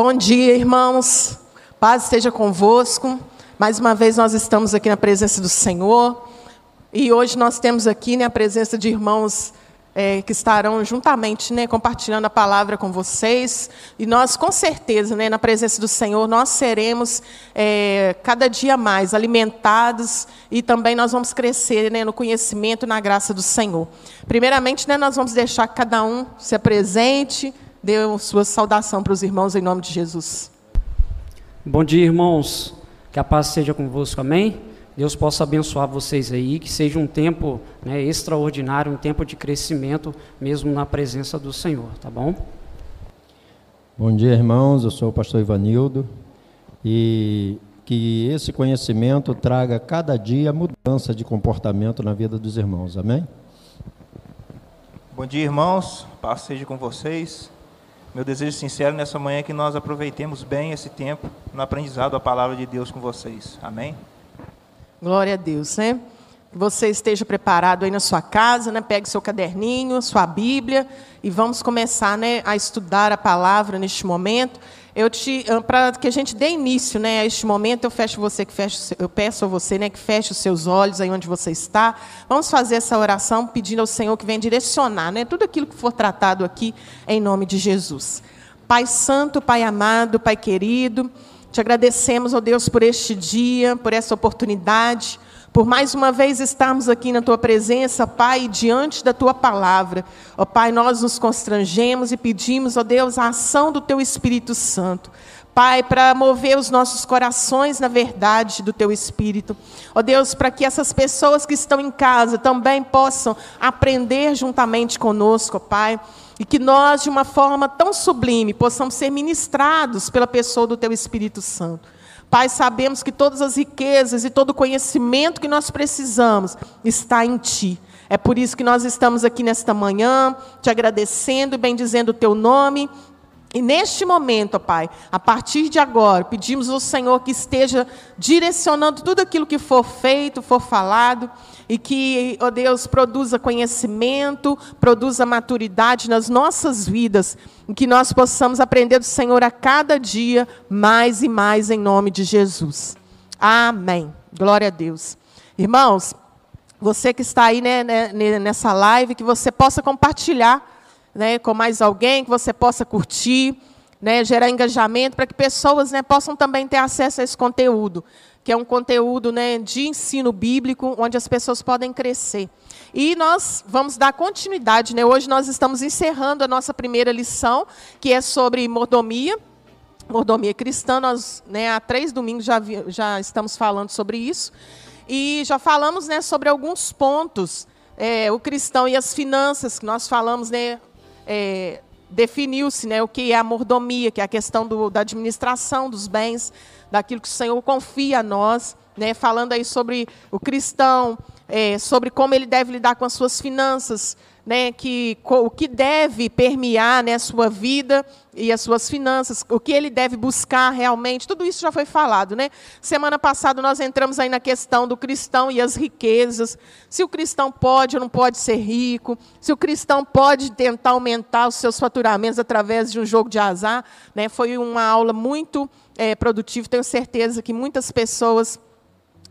Bom dia, irmãos. Paz esteja convosco. Mais uma vez nós estamos aqui na presença do Senhor. E hoje nós temos aqui né, a presença de irmãos é, que estarão juntamente né, compartilhando a palavra com vocês. E nós, com certeza, né, na presença do Senhor, nós seremos é, cada dia mais alimentados e também nós vamos crescer né, no conhecimento e na graça do Senhor. Primeiramente, né, nós vamos deixar que cada um se apresente, dê sua saudação para os irmãos em nome de Jesus. Bom dia, irmãos. Que a paz seja convosco, amém? Deus possa abençoar vocês aí, que seja um tempo né, extraordinário, um tempo de crescimento, mesmo na presença do Senhor, tá bom? Bom dia, irmãos. Eu sou o pastor Ivanildo e que esse conhecimento traga cada dia mudança de comportamento na vida dos irmãos, amém? Bom dia, irmãos. Paz seja com vocês. Meu desejo sincero nessa manhã é que nós aproveitemos bem esse tempo no aprendizado da palavra de Deus com vocês. Amém? Glória a Deus, né? Que você esteja preparado aí na sua casa, né? Pegue seu caderninho, sua Bíblia e vamos começar, né, a estudar a palavra neste momento. Eu te ah, para que a gente dê início, né, a este momento, eu fecho você que eu peço a você, né, que feche os seus olhos aí onde você está. Vamos fazer essa oração pedindo ao Senhor que venha direcionar, né, tudo aquilo que for tratado aqui em nome de Jesus. Pai santo, Pai amado, Pai querido, te agradecemos, ó Deus, por este dia, por essa oportunidade, por mais uma vez estarmos aqui na tua presença, Pai, diante da tua palavra. Ó Pai, nós nos constrangemos e pedimos, ó Deus, a ação do teu Espírito Santo. Pai, para mover os nossos corações na verdade do teu Espírito. Ó Deus, para que essas pessoas que estão em casa também possam aprender juntamente conosco, ó Pai e que nós, de uma forma tão sublime, possamos ser ministrados pela pessoa do Teu Espírito Santo. Pai, sabemos que todas as riquezas e todo o conhecimento que nós precisamos está em Ti. É por isso que nós estamos aqui nesta manhã, te agradecendo e bendizendo o Teu nome e neste momento, Pai, a partir de agora, pedimos ao Senhor que esteja direcionando tudo aquilo que for feito, for falado, e que, ó Deus, produza conhecimento, produza maturidade nas nossas vidas, e que nós possamos aprender do Senhor a cada dia mais e mais em nome de Jesus. Amém. Glória a Deus. Irmãos, você que está aí né, né nessa live, que você possa compartilhar né, com mais alguém, que você possa curtir, né, gerar engajamento, para que pessoas né, possam também ter acesso a esse conteúdo, que é um conteúdo né, de ensino bíblico, onde as pessoas podem crescer. E nós vamos dar continuidade. Né? Hoje nós estamos encerrando a nossa primeira lição, que é sobre mordomia. Mordomia cristã, nós né, há três domingos já, vi, já estamos falando sobre isso. E já falamos né, sobre alguns pontos, é, o cristão e as finanças, que nós falamos né, é, definiu-se né, o que é a mordomia, que é a questão do, da administração dos bens, daquilo que o Senhor confia a nós, né, falando aí sobre o cristão, é, sobre como ele deve lidar com as suas finanças, né, que, o que deve permear né, a sua vida e as suas finanças, o que ele deve buscar realmente, tudo isso já foi falado. Né? Semana passada nós entramos aí na questão do cristão e as riquezas, se o cristão pode ou não pode ser rico, se o cristão pode tentar aumentar os seus faturamentos através de um jogo de azar. Né? Foi uma aula muito é, produtiva, tenho certeza que muitas pessoas...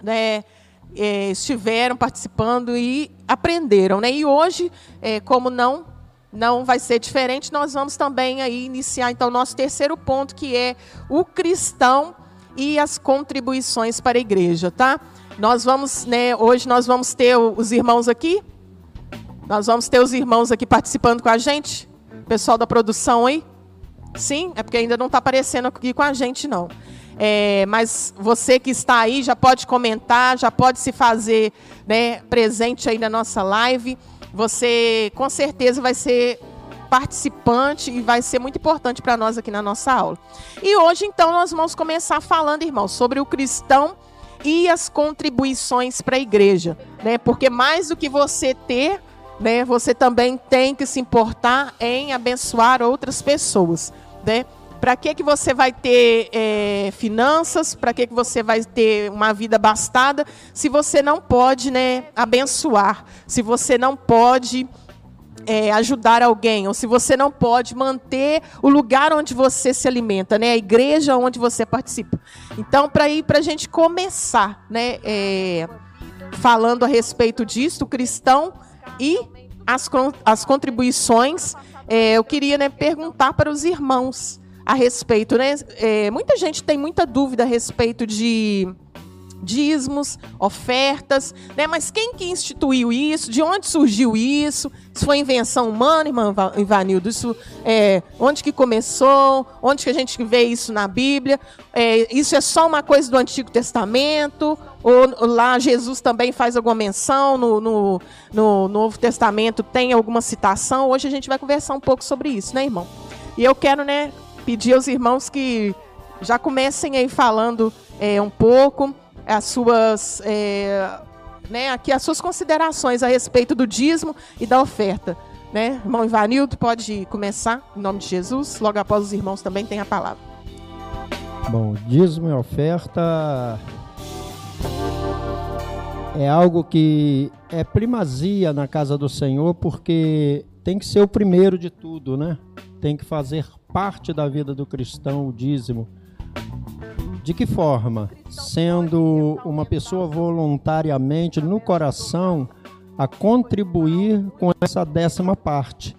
Né, é, estiveram participando e aprenderam. Né? E hoje, é, como não não vai ser diferente, nós vamos também aí iniciar então nosso terceiro ponto, que é o cristão e as contribuições para a igreja, tá? Nós vamos, né, hoje nós vamos ter os irmãos aqui. Nós vamos ter os irmãos aqui participando com a gente. Pessoal da produção aí? Sim, é porque ainda não está aparecendo aqui com a gente, não. É, mas você que está aí já pode comentar, já pode se fazer né, presente aí na nossa live. Você com certeza vai ser participante e vai ser muito importante para nós aqui na nossa aula. E hoje, então, nós vamos começar falando, irmãos, sobre o cristão e as contribuições para a igreja. Né? Porque mais do que você ter, né, você também tem que se importar em abençoar outras pessoas. Né? Para que, que você vai ter é, finanças? Para que, que você vai ter uma vida abastada? Se você não pode né, abençoar, se você não pode é, ajudar alguém, ou se você não pode manter o lugar onde você se alimenta, né? A igreja onde você participa. Então, para a gente começar, né? É, falando a respeito disso, o cristão e as, as contribuições, é, eu queria né, perguntar para os irmãos a respeito, né? É, muita gente tem muita dúvida a respeito de dízimos, ofertas, né? Mas quem que instituiu isso? De onde surgiu isso? Isso foi invenção humana, irmã Ivanildo? Isso, é, onde que começou? Onde que a gente vê isso na Bíblia? É, isso é só uma coisa do Antigo Testamento? Ou lá Jesus também faz alguma menção? No, no, no Novo Testamento tem alguma citação? Hoje a gente vai conversar um pouco sobre isso, né, irmão? E eu quero, né, pedir aos irmãos que já comecem aí falando é, um pouco as suas, é, né, aqui as suas considerações a respeito do dízimo e da oferta. Né? Irmão Ivanildo, pode começar, em nome de Jesus. Logo após os irmãos também tem a palavra. Bom, dízimo e oferta é algo que é primazia na casa do Senhor, porque tem que ser o primeiro de tudo, né? Tem que fazer parte da vida do cristão o dízimo. De que forma? Sendo uma pessoa voluntariamente no coração a contribuir com essa décima parte.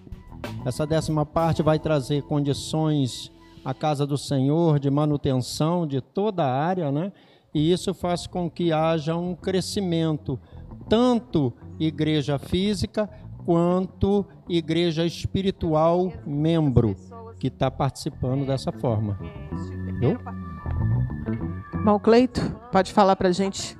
Essa décima parte vai trazer condições à casa do Senhor de manutenção de toda a área, né? E isso faz com que haja um crescimento, tanto igreja física quanto igreja espiritual membro, que está participando dessa forma. Viu? Irmão Cleito, pode falar para a gente?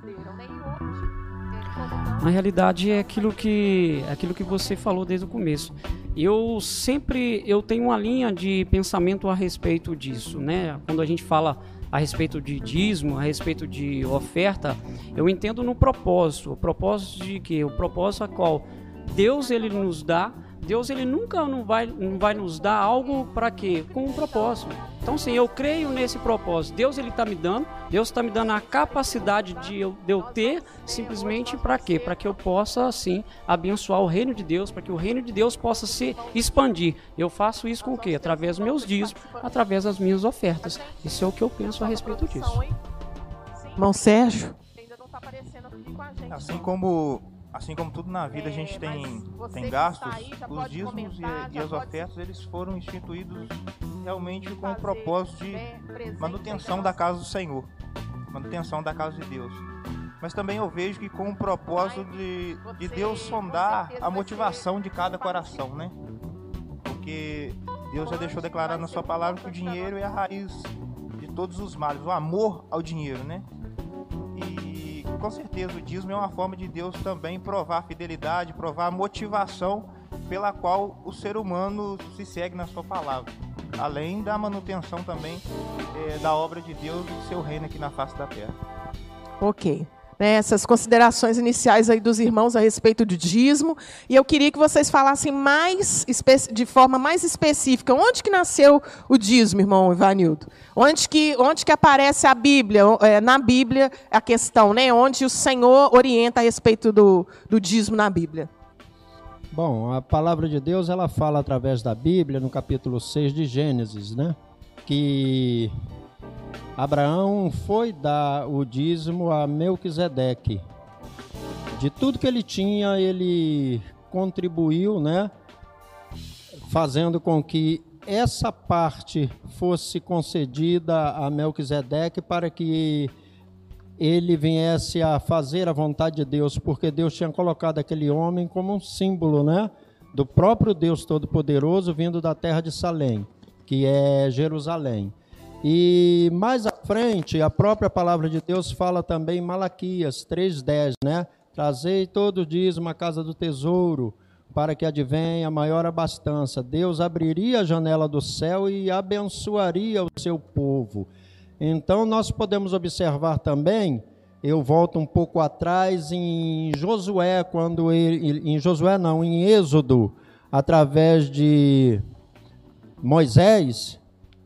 Na realidade é aquilo que é aquilo que você falou desde o começo. Eu sempre eu tenho uma linha de pensamento a respeito disso, né? Quando a gente fala a respeito de dízimo, a respeito de oferta, eu entendo no propósito. O propósito de que o propósito a qual Deus ele nos dá Deus ele nunca não vai, não vai nos dar algo para quê? Com um propósito. Então, sim, eu creio nesse propósito. Deus ele está me dando, Deus está me dando a capacidade de eu, de eu ter, simplesmente para quê? Para que eu possa, assim, abençoar o reino de Deus, para que o reino de Deus possa se expandir. Eu faço isso com o quê? Através dos meus dízimos, através das minhas ofertas. Isso é o que eu penso a respeito disso. Irmão Sérgio? Assim como assim como tudo na vida a gente é, tem, tem gastos, os dízimos e, e, as ofertas eles foram instituídos realmente com o propósito de manutenção da casa do Senhor, manutenção da casa de Deus. Mas também eu vejo que com o propósito de, de Deus sondar a motivação de cada coração, né? Porque Deus já deixou declarado na sua palavra que o dinheiro é a raiz de todos os males, o amor ao dinheiro, né? Com certeza o dízimo é uma forma de Deus também provar a fidelidade, provar a motivação pela qual o ser humano se segue na sua palavra, além da manutenção também é, da obra de Deus e do seu reino aqui na face da terra. Ok né, essas considerações iniciais aí dos irmãos a respeito do dízimo. E eu queria que vocês falassem mais de forma mais específica. Onde que nasceu o dízimo, irmão Ivanildo? Onde que, onde que aparece a Bíblia? É, na Bíblia, a questão, né? Onde o Senhor orienta a respeito do, do dízimo na Bíblia? Bom, a palavra de Deus ela fala através da Bíblia, no capítulo 6 de Gênesis, né? Que Abraão foi dar o dízimo a Melquisedeque. De tudo que ele tinha, ele contribuiu, né? Fazendo com que essa parte fosse concedida a Melquisedeque para que ele viesse a fazer a vontade de Deus, porque Deus tinha colocado aquele homem como um símbolo, né? Do próprio Deus Todo-Poderoso vindo da terra de Salém, que é Jerusalém. E mais à frente, a própria palavra de Deus fala também em Malaquias 3,10, né? Trazei todo dízimo à casa do tesouro, para que advenha a maior abastança. Deus abriria a janela do céu e abençoaria o seu povo. Então, nós podemos observar também, eu volto um pouco atrás, em Josué, quando ele, em Josué não, em Êxodo, através de Moisés,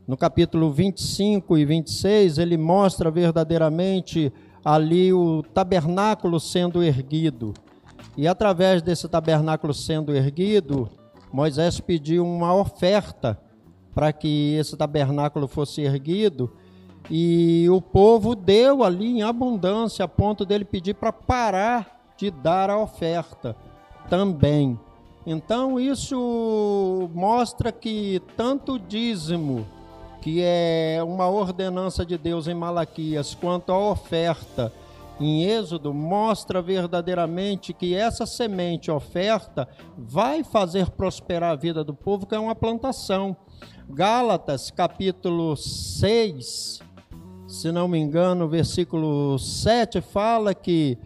no capítulo 25 e 26, ele mostra verdadeiramente ali o tabernáculo sendo erguido. E através desse tabernáculo sendo erguido, Moisés pediu uma oferta para que esse tabernáculo fosse erguido e o povo deu ali em abundância, a ponto dele pedir para parar de dar a oferta também. Então isso mostra que tanto dízimo, que é uma ordenança de Deus em Malaquias, quanto a oferta em Êxodo, mostra verdadeiramente que essa semente oferta vai fazer prosperar a vida do povo, que é uma plantação. Gálatas capítulo 6, se não me engano, versículo 7 fala que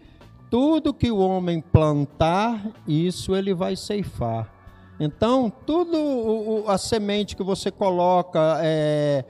tudo que o homem plantar, isso ele vai ceifar. Então, tudo o, a semente que você coloca é,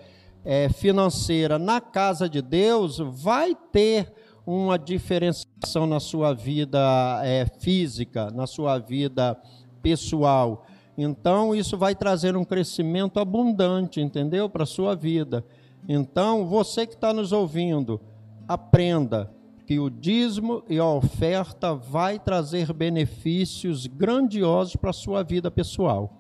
é, financeira na casa de Deus vai ter uma diferenciação na sua vida é, física, na sua vida pessoal. Então, isso vai trazer um crescimento abundante, entendeu? Para a sua vida. Então, você que está nos ouvindo, aprenda que o dízimo e a oferta vai trazer benefícios grandiosos para a sua vida pessoal.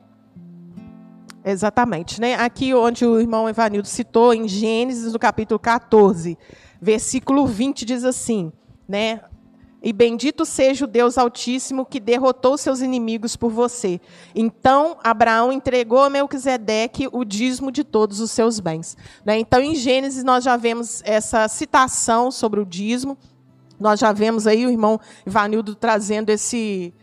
Exatamente, né? Aqui onde o irmão Evanildo citou em Gênesis, no capítulo 14, versículo 20 diz assim, né? E bendito seja o Deus Altíssimo que derrotou seus inimigos por você. Então Abraão entregou a Melquisedeque o dízimo de todos os seus bens. Né? Então, em Gênesis, nós já vemos essa citação sobre o dízimo. Nós já vemos aí o irmão Ivanildo trazendo esse,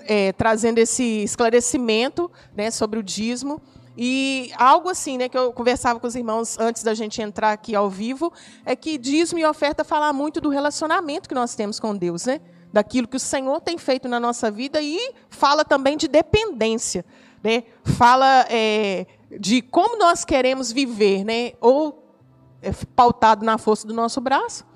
é, trazendo esse esclarecimento né, sobre o dízimo. E algo assim, né, que eu conversava com os irmãos antes da gente entrar aqui ao vivo, é que dízimo e oferta falar muito do relacionamento que nós temos com Deus, né? Daquilo que o Senhor tem feito na nossa vida e fala também de dependência, né? Fala é, de como nós queremos viver, né? Ou é, pautado na força do nosso braço,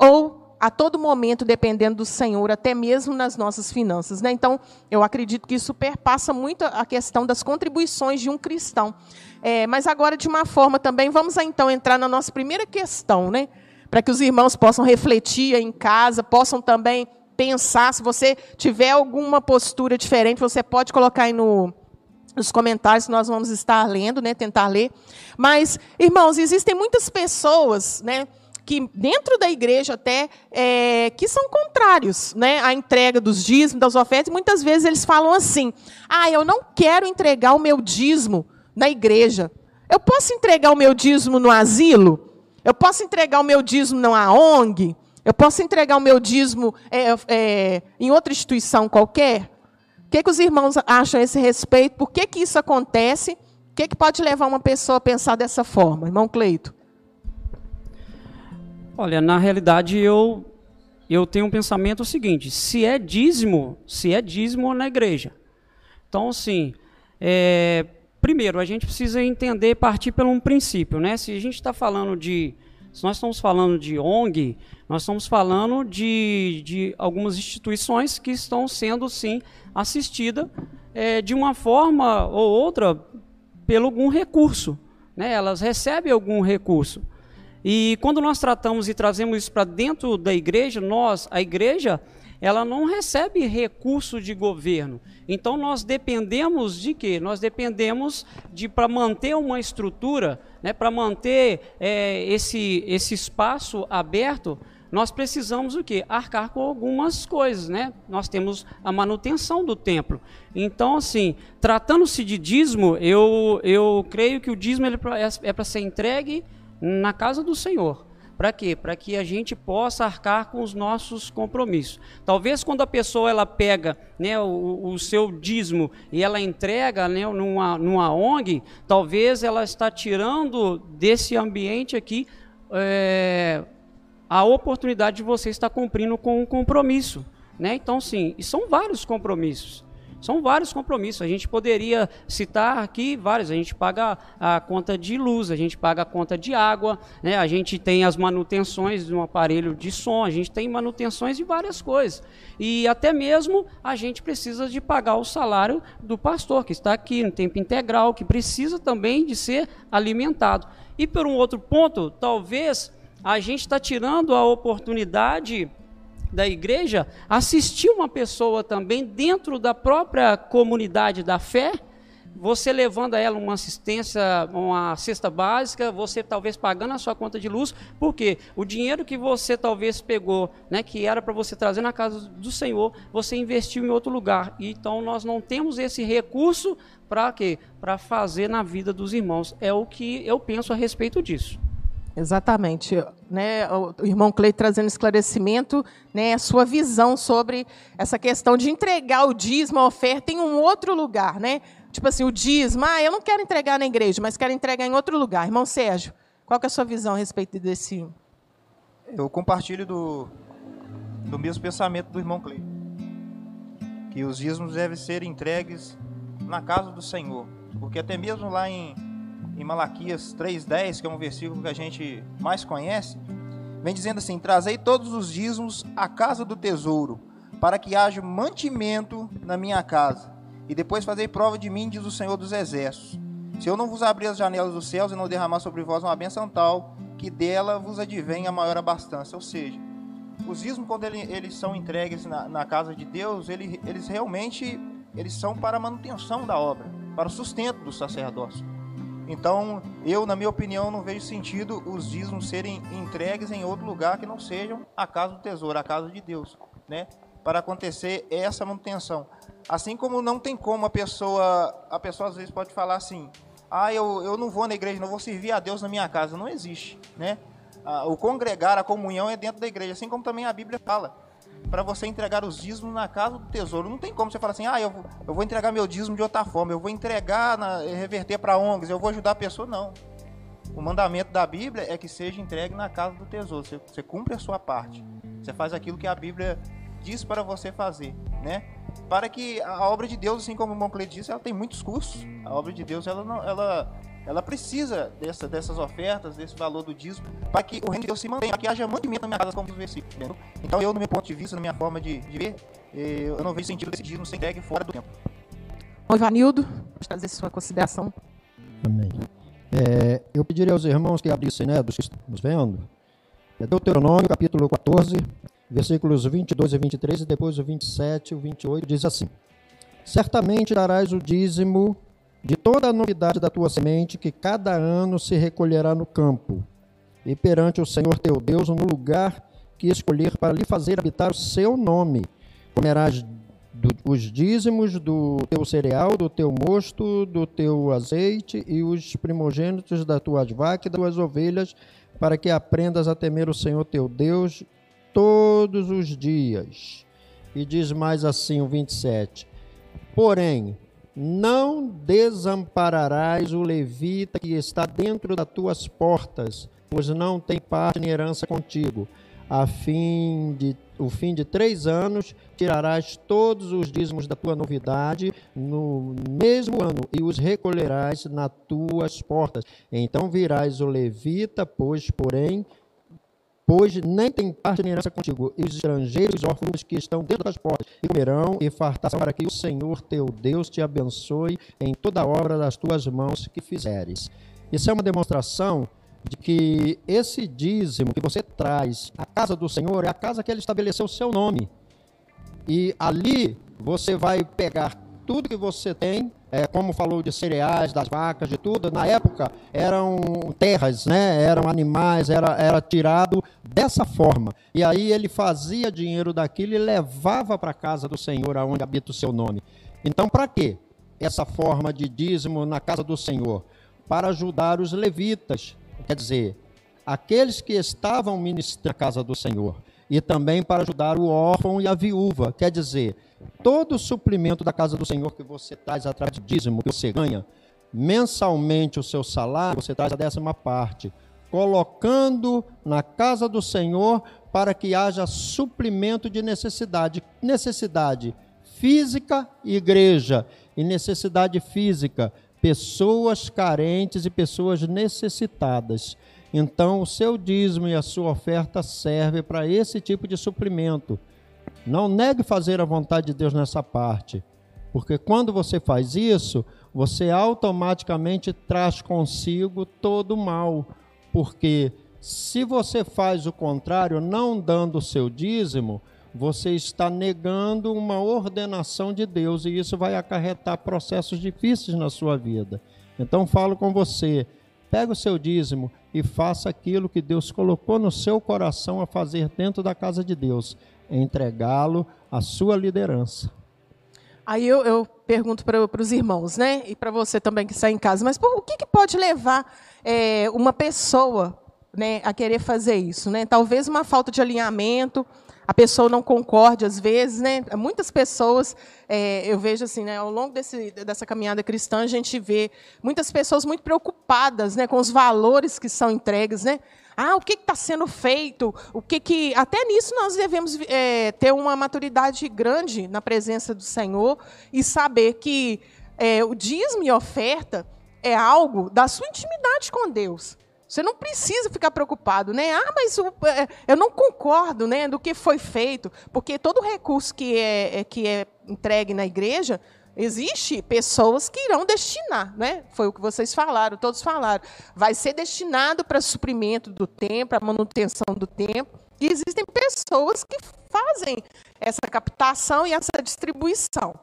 ou a todo momento dependendo do Senhor, até mesmo nas nossas finanças. Né? Então, eu acredito que isso perpassa muito a questão das contribuições de um cristão. É, mas agora, de uma forma também, vamos então entrar na nossa primeira questão, né? para que os irmãos possam refletir em casa, possam também pensar. Se você tiver alguma postura diferente, você pode colocar aí no, nos comentários nós vamos estar lendo, né, tentar ler. Mas, irmãos, existem muitas pessoas, né, que dentro da igreja até é, que são contrários né, à entrega dos dízimos, das ofertas, muitas vezes eles falam assim: ah, eu não quero entregar o meu dízimo na igreja. Eu posso entregar o meu dízimo no asilo? Eu posso entregar o meu dízimo na ONG? Eu posso entregar o meu dízimo é, é, em outra instituição qualquer? O que, que os irmãos acham a esse respeito? Por que, que isso acontece? O que, que pode levar uma pessoa a pensar dessa forma, irmão Cleito? Olha, na realidade eu eu tenho um pensamento seguinte: se é dízimo, se é dízimo na igreja. Então, assim, é, primeiro a gente precisa entender, partir pelo um princípio, né? Se a gente está falando de, se nós estamos falando de ONG, nós estamos falando de, de algumas instituições que estão sendo sim assistidas é, de uma forma ou outra pelo algum recurso, né? Elas recebem algum recurso. E quando nós tratamos e trazemos isso para dentro da igreja, nós, a igreja, ela não recebe recurso de governo. Então nós dependemos de quê? Nós dependemos de para manter uma estrutura, né, para manter é, esse, esse espaço aberto, nós precisamos o quê? Arcar com algumas coisas, né? Nós temos a manutenção do templo. Então, assim, tratando-se de dízimo, eu, eu creio que o dízimo é para ser entregue na casa do Senhor. Para quê? Para que a gente possa arcar com os nossos compromissos. Talvez quando a pessoa ela pega né, o, o seu dízimo e ela entrega né, numa, numa ONG, talvez ela está tirando desse ambiente aqui é, a oportunidade de você estar cumprindo com um compromisso. Né? Então, sim, e são vários compromissos. São vários compromissos. A gente poderia citar aqui vários. A gente paga a conta de luz, a gente paga a conta de água, né? a gente tem as manutenções de um aparelho de som, a gente tem manutenções de várias coisas. E até mesmo a gente precisa de pagar o salário do pastor, que está aqui no tempo integral, que precisa também de ser alimentado. E por um outro ponto, talvez a gente está tirando a oportunidade da igreja assistir uma pessoa também dentro da própria comunidade da fé, você levando a ela uma assistência, uma cesta básica, você talvez pagando a sua conta de luz, porque o dinheiro que você talvez pegou, né, que era para você trazer na casa do Senhor, você investiu em outro lugar. Então nós não temos esse recurso para quê? Para fazer na vida dos irmãos. É o que eu penso a respeito disso. Exatamente. Né, o irmão Cleide trazendo esclarecimento, né, a sua visão sobre essa questão de entregar o dízimo, a oferta em um outro lugar. Né? Tipo assim, o dízimo, ah, eu não quero entregar na igreja, mas quero entregar em outro lugar. Irmão Sérgio, qual é a sua visão a respeito desse? Eu compartilho do, do mesmo pensamento do irmão Cleide. Que os dízimos devem ser entregues na casa do Senhor. Porque até mesmo lá em em Malaquias 3:10, que é um versículo que a gente mais conhece, vem dizendo assim: "Trazei todos os dízimos à casa do tesouro, para que haja mantimento na minha casa, e depois fazei prova de mim", diz o Senhor dos exércitos. "Se eu não vos abrir as janelas dos céus e não derramar sobre vós uma bênção tal, que dela vos advém a maior abastança", ou seja, os dízimos quando ele, eles são entregues na, na casa de Deus, ele, eles realmente eles são para a manutenção da obra, para o sustento do sacerdócio. Então, eu, na minha opinião, não vejo sentido os dízimos serem entregues em outro lugar que não sejam a casa do tesouro, a casa de Deus, né? Para acontecer essa manutenção. Assim como não tem como a pessoa, a pessoa às vezes pode falar assim: "Ah, eu, eu não vou na igreja, não vou servir a Deus na minha casa". Não existe, né? O congregar, a comunhão é dentro da igreja, assim como também a Bíblia fala para você entregar os dízimos na casa do tesouro. Não tem como você falar assim, ah, eu vou, eu vou entregar meu dízimo de outra forma, eu vou entregar, na, reverter para ONGs, eu vou ajudar a pessoa. Não. O mandamento da Bíblia é que seja entregue na casa do tesouro. Você, você cumpre a sua parte. Você faz aquilo que a Bíblia diz para você fazer, né? Para que a obra de Deus, assim como o Moncler disse, ela tem muitos custos. A obra de Deus, ela, não, ela ela precisa dessa, dessas ofertas, desse valor do dízimo, para que o reino de Deus se mantenha, para que haja mantimento na minha casa, como diz o versículo. Entendeu? Então, eu, no meu ponto de vista, na minha forma de, de ver, eh, eu não vejo sentido desse dízimo ser entregue fora do tempo. Bom, Ivanildo, pode trazer sua consideração. Amém. É, eu pediria aos irmãos que abrissem, né, dos que estamos vendo, é Deuteronômio, capítulo 14, versículos 22 e 23, e depois o 27 e o 28, diz assim: Certamente darás o dízimo de toda a novidade da tua semente que cada ano se recolherá no campo, e perante o Senhor teu Deus no lugar que escolher para lhe fazer habitar o seu nome. Comerás do, os dízimos do teu cereal, do teu mosto, do teu azeite e os primogênitos das tuas vacas e das tuas ovelhas, para que aprendas a temer o Senhor teu Deus todos os dias. E diz mais assim o 27. Porém, não desampararás o levita que está dentro das tuas portas, pois não tem parte nem herança contigo. A fim de o fim de três anos tirarás todos os dízimos da tua novidade no mesmo ano e os recolherás nas tuas portas. Então virás o levita, pois, porém, pois nem tem parte nem herança contigo. E os estrangeiros, os órfãos que estão dentro das portas, e comerão e fartarão para que o Senhor teu Deus te abençoe em toda a obra das tuas mãos que fizeres. Isso é uma demonstração de que esse dízimo que você traz à casa do Senhor é a casa que ele estabeleceu o seu nome. E ali você vai pegar tudo que você tem, é, como falou de cereais, das vacas, de tudo, na época eram terras, né? eram animais, era, era tirado dessa forma. E aí ele fazia dinheiro daquilo e levava para a casa do Senhor, aonde habita o seu nome. Então, para quê? Essa forma de dízimo na casa do Senhor? Para ajudar os levitas, quer dizer, aqueles que estavam ministrando a casa do Senhor. E também para ajudar o órfão e a viúva, quer dizer, todo o suprimento da casa do Senhor que você traz atrás de dízimo, que você ganha, mensalmente o seu salário, você traz a décima parte, colocando na casa do Senhor para que haja suprimento de necessidade. Necessidade física, igreja, e necessidade física, pessoas carentes e pessoas necessitadas. Então, o seu dízimo e a sua oferta serve para esse tipo de suprimento. Não negue fazer a vontade de Deus nessa parte, porque quando você faz isso, você automaticamente traz consigo todo o mal, porque se você faz o contrário, não dando o seu dízimo, você está negando uma ordenação de Deus e isso vai acarretar processos difíceis na sua vida. Então falo com você, pega o seu dízimo e faça aquilo que Deus colocou no seu coração a fazer dentro da casa de Deus, entregá-lo à sua liderança. Aí eu, eu pergunto para os irmãos, né, e para você também que está em casa, mas o que, que pode levar é, uma pessoa né, a querer fazer isso? Né? Talvez uma falta de alinhamento, a pessoa não concorde às vezes, né? Muitas pessoas, é, eu vejo assim, né, ao longo desse, dessa caminhada cristã, a gente vê muitas pessoas muito preocupadas, né, com os valores que são entregues, né? Ah, o que está sendo feito? O que que até nisso nós devemos é, ter uma maturidade grande na presença do Senhor e saber que é, o dízimo e oferta é algo da sua intimidade com Deus. Você não precisa ficar preocupado, né? Ah, mas é, eu não concordo, né, do que foi feito, porque todo recurso que é, é, que é entregue na igreja existe pessoas que irão destinar, né? Foi o que vocês falaram, todos falaram. Vai ser destinado para suprimento do templo, para manutenção do templo. E existem pessoas que fazem essa captação e essa distribuição.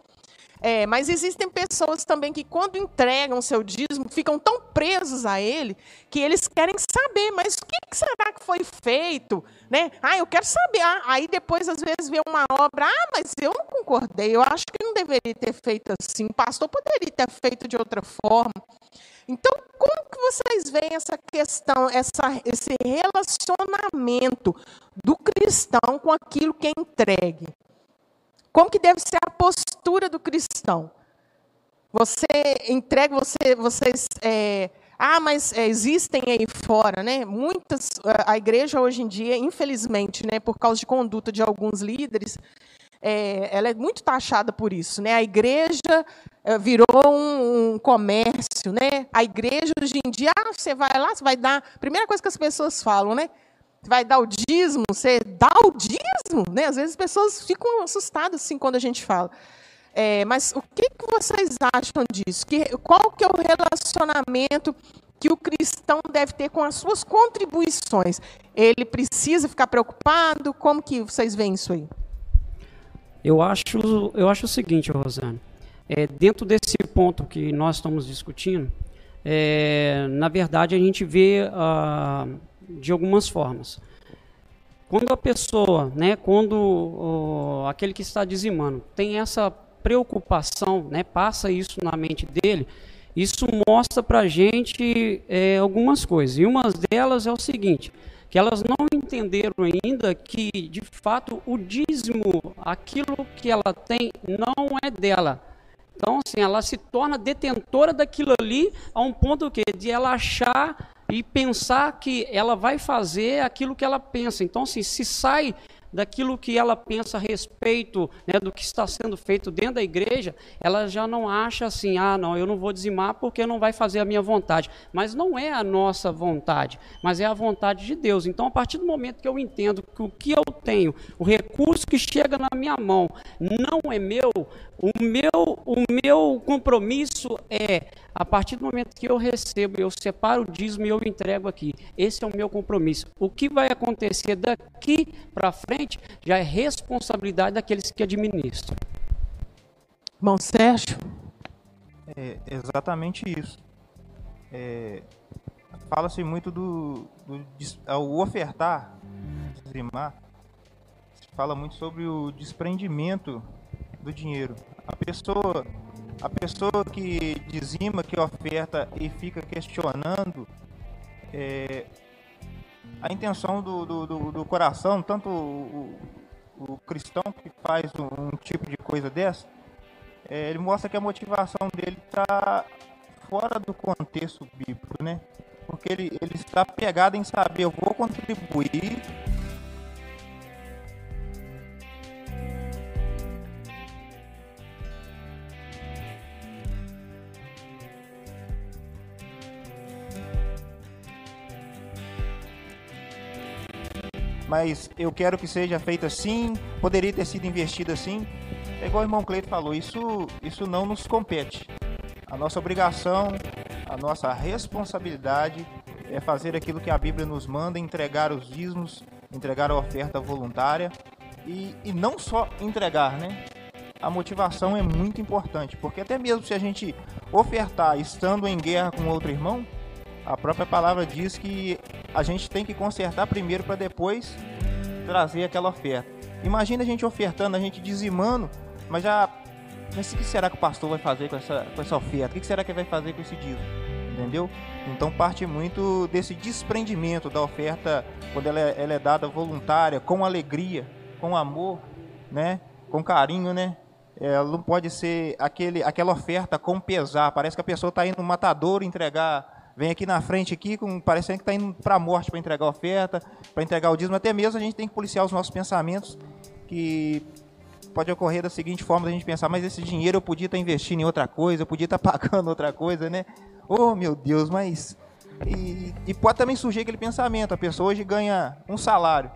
É, mas existem pessoas também que, quando entregam seu dízimo, ficam tão presos a ele que eles querem saber, mas o que será que foi feito? Né? Ah, eu quero saber. Ah, aí depois, às vezes, vê uma obra, ah, mas eu não concordei, eu acho que não deveria ter feito assim, o pastor poderia ter feito de outra forma. Então, como que vocês veem essa questão, essa, esse relacionamento do cristão com aquilo que é entregue? Como que deve ser a postura do cristão? Você entrega, você, vocês. É, ah, mas é, existem aí fora, né? Muitas. A igreja hoje em dia, infelizmente, né, por causa de conduta de alguns líderes, é, ela é muito taxada por isso, né? A igreja é, virou um, um, comércio, né? A igreja hoje em dia, ah, você vai lá, você vai dar. Primeira coisa que as pessoas falam, né? vai dar o dízimo, você dá o dízimo, né? Às vezes as pessoas ficam assustadas assim quando a gente fala. É, mas o que, que vocês acham disso? Que, qual que é o relacionamento que o cristão deve ter com as suas contribuições? Ele precisa ficar preocupado? Como que vocês veem isso aí? Eu acho, eu acho o seguinte, Rosana. É, dentro desse ponto que nós estamos discutindo, é, na verdade a gente vê uh, de algumas formas. Quando a pessoa, né, quando o, aquele que está dizimando tem essa preocupação, né, passa isso na mente dele, isso mostra para a gente é, algumas coisas. E uma delas é o seguinte, que elas não entenderam ainda que, de fato, o dízimo, aquilo que ela tem, não é dela. Então, assim, ela se torna detentora daquilo ali a um ponto que de ela achar e pensar que ela vai fazer aquilo que ela pensa. Então, assim, se sai daquilo que ela pensa a respeito né, do que está sendo feito dentro da igreja, ela já não acha assim, ah, não, eu não vou dizimar porque não vai fazer a minha vontade. Mas não é a nossa vontade, mas é a vontade de Deus. Então, a partir do momento que eu entendo que o que eu tenho, o recurso que chega na minha mão, não é meu, o meu, o meu compromisso é, a partir do momento que eu recebo, eu separo o dízimo e eu entrego aqui. Esse é o meu compromisso. O que vai acontecer daqui para frente já é responsabilidade daqueles que administram. Bom, Sérgio? É exatamente isso. É, Fala-se muito do, do, do ofertar, dizimar, se fala muito sobre o desprendimento do dinheiro. A pessoa, a pessoa que dizima, que oferta e fica questionando é, a intenção do, do, do, do coração, tanto o, o, cristão que faz um, um tipo de coisa dessa, é, ele mostra que a motivação dele está fora do contexto bíblico, né? Porque ele, ele está pegado em saber, eu vou contribuir mas eu quero que seja feito assim, poderia ter sido investido assim. É igual o irmão Cleito falou, isso, isso não nos compete. A nossa obrigação, a nossa responsabilidade é fazer aquilo que a Bíblia nos manda, entregar os dízimos, entregar a oferta voluntária E, e não só entregar, né? A motivação é muito importante, porque até mesmo se a gente ofertar estando em guerra com outro irmão, a própria palavra diz que a gente tem que consertar primeiro para depois trazer aquela oferta. Imagina a gente ofertando, a gente dizimando, mas já. Mas o que será que o pastor vai fazer com essa, com essa oferta? O que será que vai fazer com esse dízimo? Entendeu? Então parte muito desse desprendimento da oferta quando ela é, ela é dada voluntária, com alegria, com amor, né? Com carinho, né? Ela não pode ser aquele, aquela oferta com pesar. Parece que a pessoa está indo no matador entregar vem aqui na frente aqui, com, parecendo que está indo para a morte para entregar oferta, para entregar o dízimo. Até mesmo a gente tem que policiar os nossos pensamentos, que pode ocorrer da seguinte forma, a gente pensar, mas esse dinheiro eu podia estar tá investindo em outra coisa, eu podia estar tá pagando outra coisa, né? Oh, meu Deus, mas... E, e pode também surgir aquele pensamento, a pessoa hoje ganha um salário,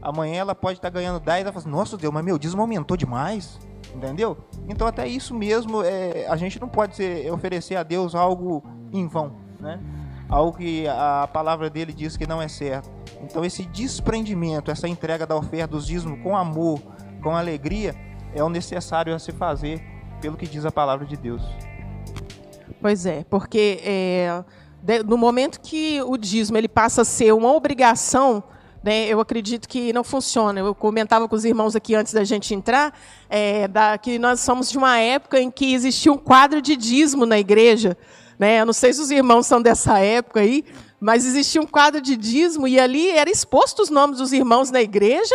amanhã ela pode estar tá ganhando 10, ela fala assim, nossa Deus, mas meu dízimo aumentou demais, entendeu? Então até isso mesmo, é, a gente não pode ser, oferecer a Deus algo em vão né? Algo que a palavra dele diz que não é certo. Então esse desprendimento, essa entrega da oferta dos dízimos com amor, com alegria, é o necessário a se fazer pelo que diz a palavra de Deus. Pois é, porque é, no momento que o dízimo ele passa a ser uma obrigação, né, eu acredito que não funciona. Eu comentava com os irmãos aqui antes da gente entrar, é, da, que nós somos de uma época em que existia um quadro de dízimo na igreja. Né? Eu não sei se os irmãos são dessa época aí, mas existia um quadro de dízimo e ali era exposto os nomes dos irmãos na igreja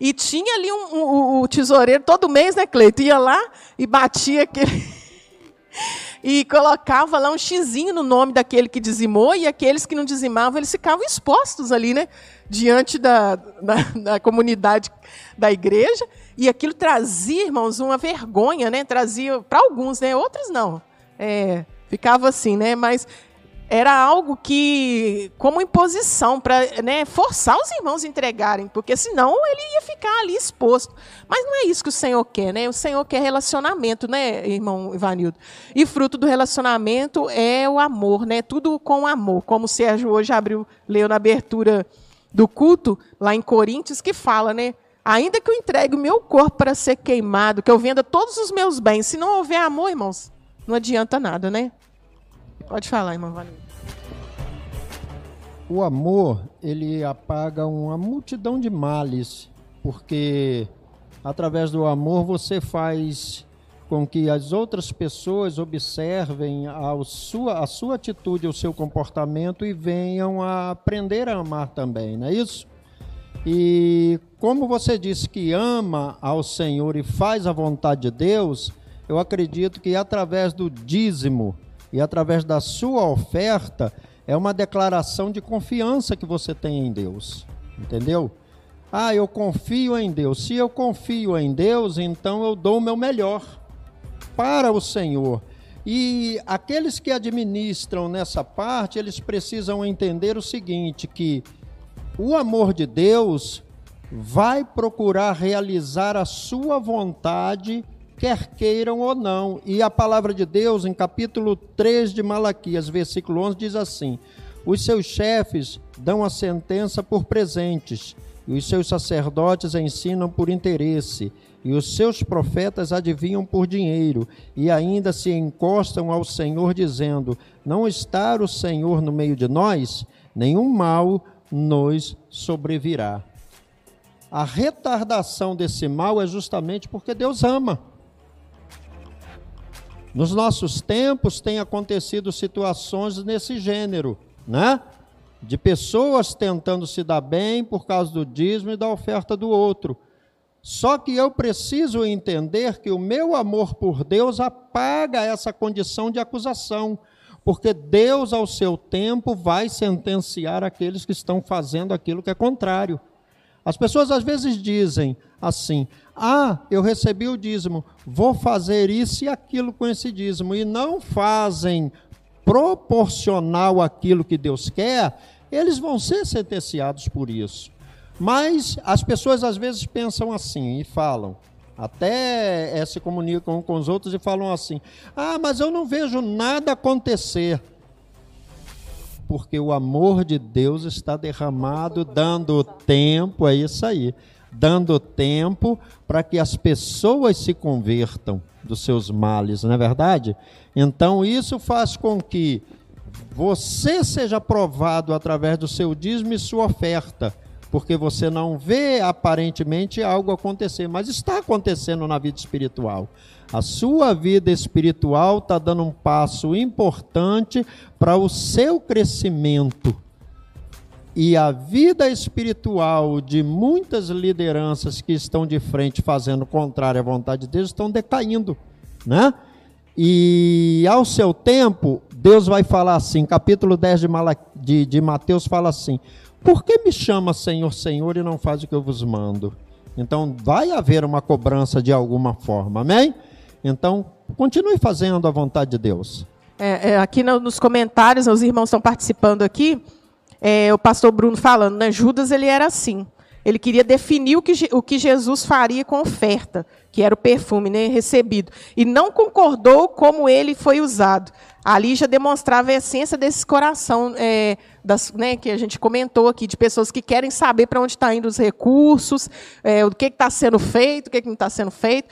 e tinha ali um, um, um tesoureiro todo mês, né, Cleito? Ia lá e batia aquele. e colocava lá um xizinho no nome daquele que dizimou e aqueles que não dizimavam, eles ficavam expostos ali, né? Diante da, da, da comunidade da igreja. E aquilo trazia, irmãos, uma vergonha, né? Trazia para alguns, né? Outros não. É, Ficava assim, né? Mas era algo que, como imposição, para né, forçar os irmãos a entregarem, porque senão ele ia ficar ali exposto. Mas não é isso que o Senhor quer, né? O Senhor quer relacionamento, né, irmão Ivanildo? E fruto do relacionamento é o amor, né? Tudo com amor, como o Sérgio hoje abriu, leu na abertura do culto, lá em Coríntios, que fala, né? Ainda que eu entregue o meu corpo para ser queimado, que eu venda todos os meus bens, se não houver amor, irmãos, não adianta nada, né? Pode falar, irmã Vanessa. O amor, ele apaga uma multidão de males, porque através do amor você faz com que as outras pessoas observem a sua, a sua atitude, o seu comportamento e venham a aprender a amar também, não é isso? E como você disse que ama ao Senhor e faz a vontade de Deus, eu acredito que através do dízimo, e através da sua oferta é uma declaração de confiança que você tem em Deus. Entendeu? Ah, eu confio em Deus. Se eu confio em Deus, então eu dou o meu melhor para o Senhor. E aqueles que administram nessa parte, eles precisam entender o seguinte, que o amor de Deus vai procurar realizar a sua vontade quer queiram ou não. E a palavra de Deus, em capítulo 3 de Malaquias, versículo 11, diz assim: Os seus chefes dão a sentença por presentes, e os seus sacerdotes ensinam por interesse, e os seus profetas adivinham por dinheiro, e ainda se encostam ao Senhor, dizendo: Não está o Senhor no meio de nós, nenhum mal nos sobrevirá. A retardação desse mal é justamente porque Deus ama. Nos nossos tempos tem acontecido situações nesse gênero, né? De pessoas tentando se dar bem por causa do dízimo e da oferta do outro. Só que eu preciso entender que o meu amor por Deus apaga essa condição de acusação, porque Deus, ao seu tempo, vai sentenciar aqueles que estão fazendo aquilo que é contrário. As pessoas às vezes dizem assim: ah, eu recebi o dízimo, vou fazer isso e aquilo com esse dízimo, e não fazem proporcional àquilo que Deus quer, eles vão ser sentenciados por isso. Mas as pessoas às vezes pensam assim e falam, até é, se comunicam com os outros e falam assim: ah, mas eu não vejo nada acontecer. Porque o amor de Deus está derramado, dando tempo, é isso aí dando tempo para que as pessoas se convertam dos seus males, não é verdade? Então isso faz com que você seja provado através do seu dízimo e sua oferta, porque você não vê aparentemente algo acontecer, mas está acontecendo na vida espiritual. A sua vida espiritual está dando um passo importante para o seu crescimento. E a vida espiritual de muitas lideranças que estão de frente fazendo o contrário à vontade de Deus estão decaindo, né? E ao seu tempo, Deus vai falar assim, capítulo 10 de, Mala, de, de Mateus fala assim: Por que me chama Senhor, Senhor e não faz o que eu vos mando? Então vai haver uma cobrança de alguma forma, amém? Então continue fazendo a vontade de Deus. É, é, aqui no, nos comentários, os irmãos estão participando aqui é, o pastor Bruno falando, né? Judas ele era assim. Ele queria definir o que, o que Jesus faria com a oferta, que era o perfume né, recebido. E não concordou como ele foi usado. Ali já demonstrava a essência desse coração é, das, né, que a gente comentou aqui, de pessoas que querem saber para onde estão tá indo os recursos, é, o que está sendo feito, o que, que não está sendo feito.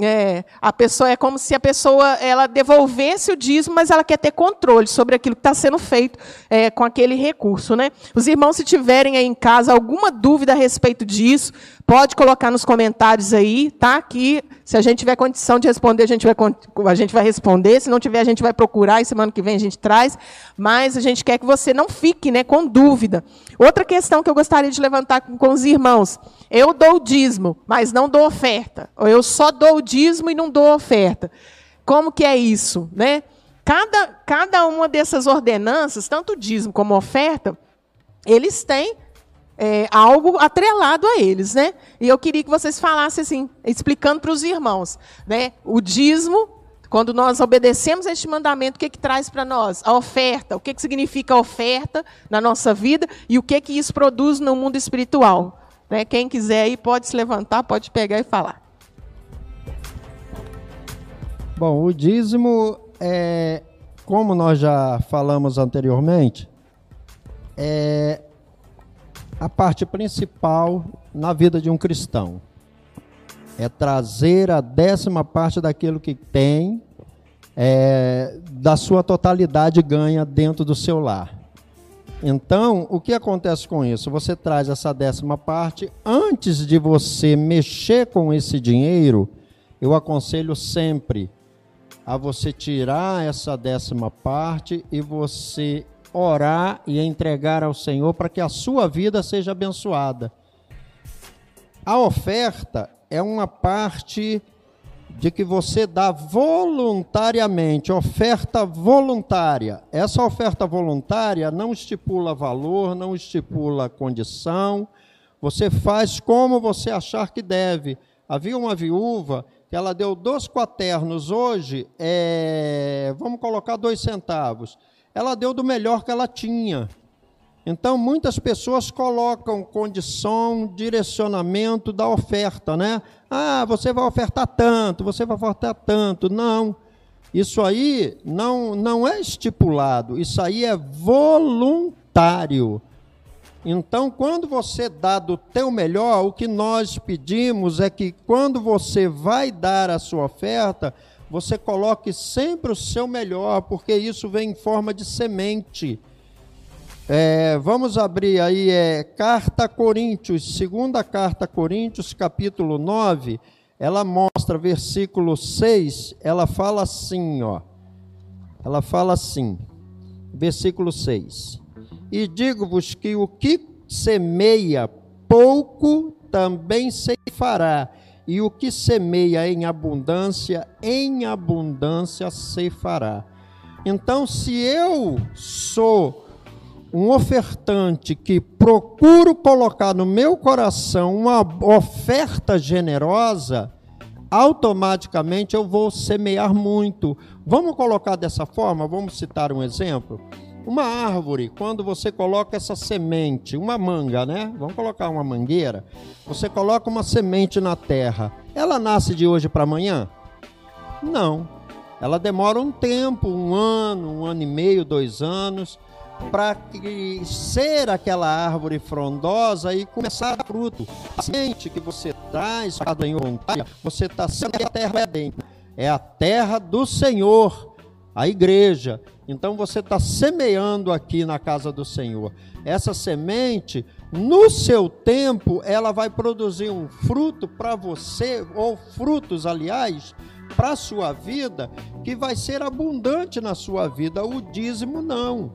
É, a pessoa é como se a pessoa ela devolvesse o dízimo, mas ela quer ter controle sobre aquilo que está sendo feito é, com aquele recurso, né? Os irmãos, se tiverem aí em casa alguma dúvida a respeito disso, pode colocar nos comentários aí, tá? Que se a gente tiver condição de responder, a gente vai a gente vai responder. Se não tiver, a gente vai procurar e semana que vem a gente traz. Mas a gente quer que você não fique, né, com dúvida. Outra questão que eu gostaria de levantar com, com os irmãos: eu dou dízimo, mas não dou oferta. Ou eu só dou dízimo e não dou oferta. Como que é isso, né? Cada, cada uma dessas ordenanças, tanto dízimo como oferta, eles têm é, algo atrelado a eles, né? E eu queria que vocês falassem assim, explicando para os irmãos, né? O dízimo, quando nós obedecemos a este mandamento, o que que traz para nós? A oferta. O que que significa oferta na nossa vida e o que que isso produz no mundo espiritual? Né? Quem quiser aí pode se levantar, pode pegar e falar. Bom, o dízimo é, como nós já falamos anteriormente, é a parte principal na vida de um cristão. É trazer a décima parte daquilo que tem, é, da sua totalidade ganha dentro do seu lar. Então, o que acontece com isso? Você traz essa décima parte, antes de você mexer com esse dinheiro, eu aconselho sempre a você tirar essa décima parte e você orar e entregar ao Senhor para que a sua vida seja abençoada. A oferta é uma parte de que você dá voluntariamente, oferta voluntária. Essa oferta voluntária não estipula valor, não estipula condição. Você faz como você achar que deve. Havia uma viúva que ela deu dois quaternos hoje, é, vamos colocar dois centavos. Ela deu do melhor que ela tinha. Então, muitas pessoas colocam condição, direcionamento da oferta, né? Ah, você vai ofertar tanto, você vai ofertar tanto. Não. Isso aí não, não é estipulado, isso aí é voluntário. Então, quando você dá do teu melhor, o que nós pedimos é que quando você vai dar a sua oferta, você coloque sempre o seu melhor, porque isso vem em forma de semente. É, vamos abrir aí, é, carta a Coríntios, segunda carta a Coríntios, capítulo 9, ela mostra, versículo 6, ela fala assim, ó. Ela fala assim, versículo 6 e digo-vos que o que semeia pouco também ceifará, e o que semeia em abundância, em abundância ceifará. Então, se eu sou um ofertante que procuro colocar no meu coração uma oferta generosa, automaticamente eu vou semear muito. Vamos colocar dessa forma? Vamos citar um exemplo? Uma árvore, quando você coloca essa semente, uma manga, né? Vamos colocar uma mangueira. Você coloca uma semente na terra. Ela nasce de hoje para amanhã? Não. Ela demora um tempo, um ano, um ano e meio, dois anos. para ser aquela árvore frondosa e começar a dar fruto. A semente que você traz, em voluntária, você está sendo a terra é bem. É a terra do Senhor, a igreja. Então você está semeando aqui na casa do Senhor. Essa semente, no seu tempo, ela vai produzir um fruto para você, ou frutos, aliás, para a sua vida, que vai ser abundante na sua vida. O dízimo não.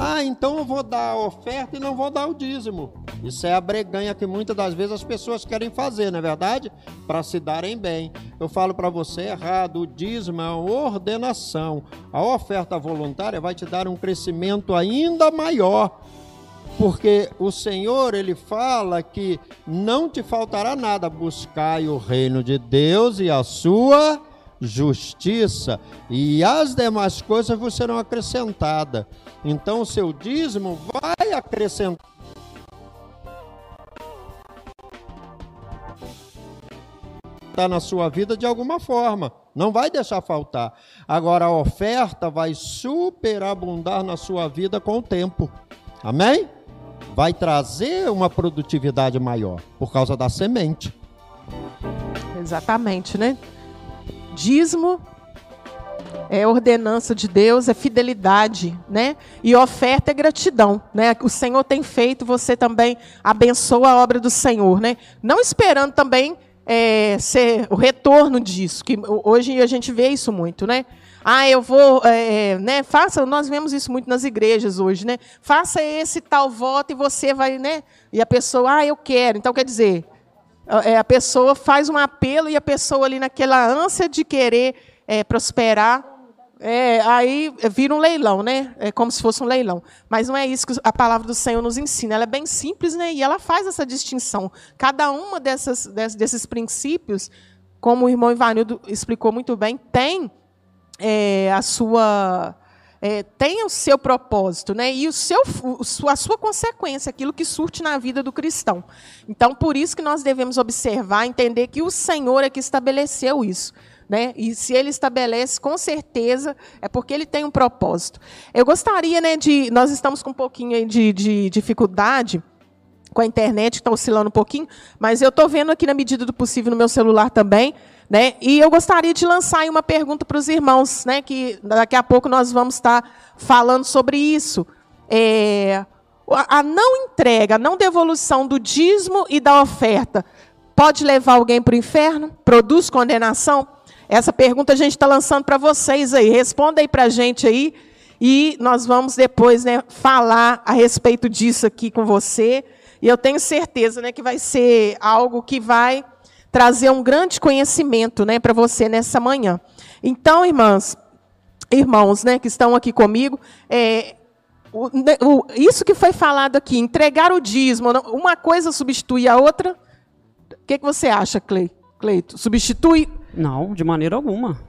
Ah, então eu vou dar a oferta e não vou dar o dízimo. Isso é a breganha que muitas das vezes as pessoas querem fazer, não é verdade? Para se darem bem. Eu falo para você errado, o dízimo é uma ordenação. A oferta voluntária vai te dar um crescimento ainda maior. Porque o Senhor, ele fala que não te faltará nada, buscai o reino de Deus e a sua justiça, e as demais coisas vos serão acrescentadas. Então seu dízimo vai acrescentar. na sua vida de alguma forma, não vai deixar faltar. Agora a oferta vai superabundar na sua vida com o tempo. Amém? Vai trazer uma produtividade maior por causa da semente. Exatamente, né? Dízimo é ordenança de Deus, é fidelidade, né? E oferta é gratidão, né? O Senhor tem feito, você também abençoa a obra do Senhor, né? Não esperando também é, ser o retorno disso, que hoje a gente vê isso muito, né? Ah, eu vou, é, né? Faça, nós vemos isso muito nas igrejas hoje, né? Faça esse tal voto e você vai, né? E a pessoa, ah, eu quero. Então quer dizer, é, a pessoa faz um apelo e a pessoa ali naquela ânsia de querer é, prosperar, é, aí vira um leilão, né? É como se fosse um leilão. Mas não é isso que a palavra do Senhor nos ensina. Ela é bem simples, né? E ela faz essa distinção. Cada uma dessas, desses princípios, como o irmão Ivanildo explicou muito bem, tem é, a sua é, tem o seu propósito, né? E o seu, a sua consequência, aquilo que surte na vida do cristão. Então, por isso que nós devemos observar, entender que o Senhor é que estabeleceu isso. Né? E se ele estabelece, com certeza, é porque ele tem um propósito. Eu gostaria, né, de. Nós estamos com um pouquinho de, de dificuldade com a internet, está oscilando um pouquinho, mas eu estou vendo aqui na medida do possível no meu celular também. Né? E eu gostaria de lançar uma pergunta para os irmãos, né, que daqui a pouco nós vamos estar falando sobre isso. É, a não entrega, a não devolução do dízimo e da oferta pode levar alguém para o inferno? Produz condenação? Essa pergunta a gente está lançando para vocês aí. Responda aí para a gente aí. E nós vamos depois né, falar a respeito disso aqui com você. E eu tenho certeza né, que vai ser algo que vai trazer um grande conhecimento né, para você nessa manhã. Então, irmãs, irmãos né, que estão aqui comigo, é, o, o, isso que foi falado aqui, entregar o dízimo, uma coisa substitui a outra. O que, que você acha, Cleito? Substitui? Não, de maneira alguma.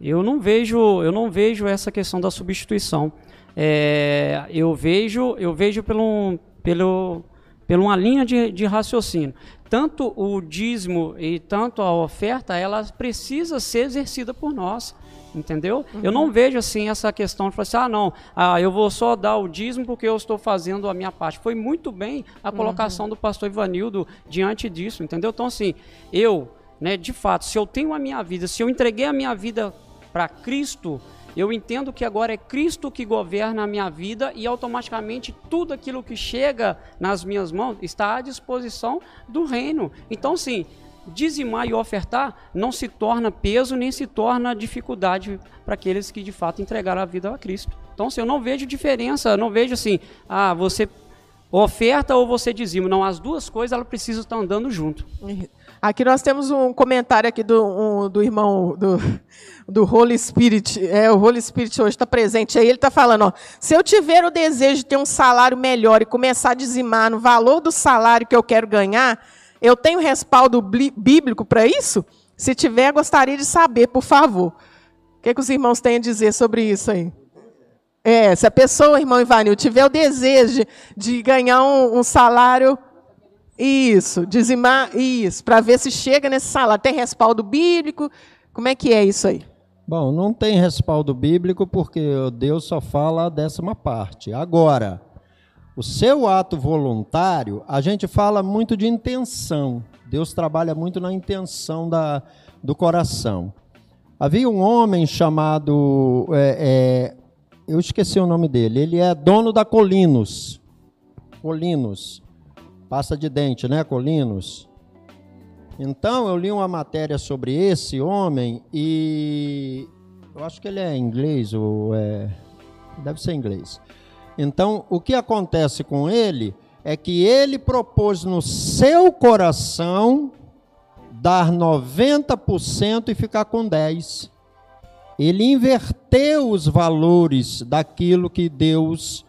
Eu não vejo, eu não vejo essa questão da substituição. É, eu vejo, eu vejo pelo, pelo, pela uma linha de, de raciocínio tanto o dízimo e tanto a oferta, ela precisa ser exercida por nós, entendeu? Uhum. Eu não vejo assim essa questão de falar assim, ah, não, ah, eu vou só dar o dízimo porque eu estou fazendo a minha parte. Foi muito bem a colocação uhum. do pastor Ivanildo diante disso, entendeu? Então, assim, eu, né, de fato, se eu tenho a minha vida, se eu entreguei a minha vida para Cristo, eu entendo que agora é Cristo que governa a minha vida e automaticamente tudo aquilo que chega nas minhas mãos está à disposição do reino. Então, sim, dizimar e ofertar não se torna peso nem se torna dificuldade para aqueles que de fato entregaram a vida a Cristo. Então, assim, eu não vejo diferença, não vejo assim, ah, você oferta ou você dizima. Não, as duas coisas elas precisam estar andando junto. Aqui nós temos um comentário aqui do, um, do irmão do, do Holy Spirit. É, o Holy Spirit hoje está presente aí. Ele está falando: ó, se eu tiver o desejo de ter um salário melhor e começar a dizimar no valor do salário que eu quero ganhar, eu tenho respaldo bíblico para isso? Se tiver, gostaria de saber, por favor. O que, é que os irmãos têm a dizer sobre isso aí? É, se a pessoa, irmão Ivanil, tiver o desejo de, ganhar um, um salário isso, dizimar, isso, para ver se chega nesse salário. Tem respaldo bíblico? Como é que é isso aí? Bom, não tem respaldo bíblico porque Deus só fala a décima parte. Agora, o seu ato voluntário, a gente fala muito de intenção. Deus trabalha muito na intenção da, do coração. Havia um homem chamado. É, é, eu esqueci o nome dele. Ele é dono da Colinos. Colinos. Pasta de dente, né, Colinos? Então, eu li uma matéria sobre esse homem e eu acho que ele é inglês ou é deve ser inglês. Então, o que acontece com ele é que ele propôs no seu coração dar 90% e ficar com 10. Ele inverteu os valores daquilo que Deus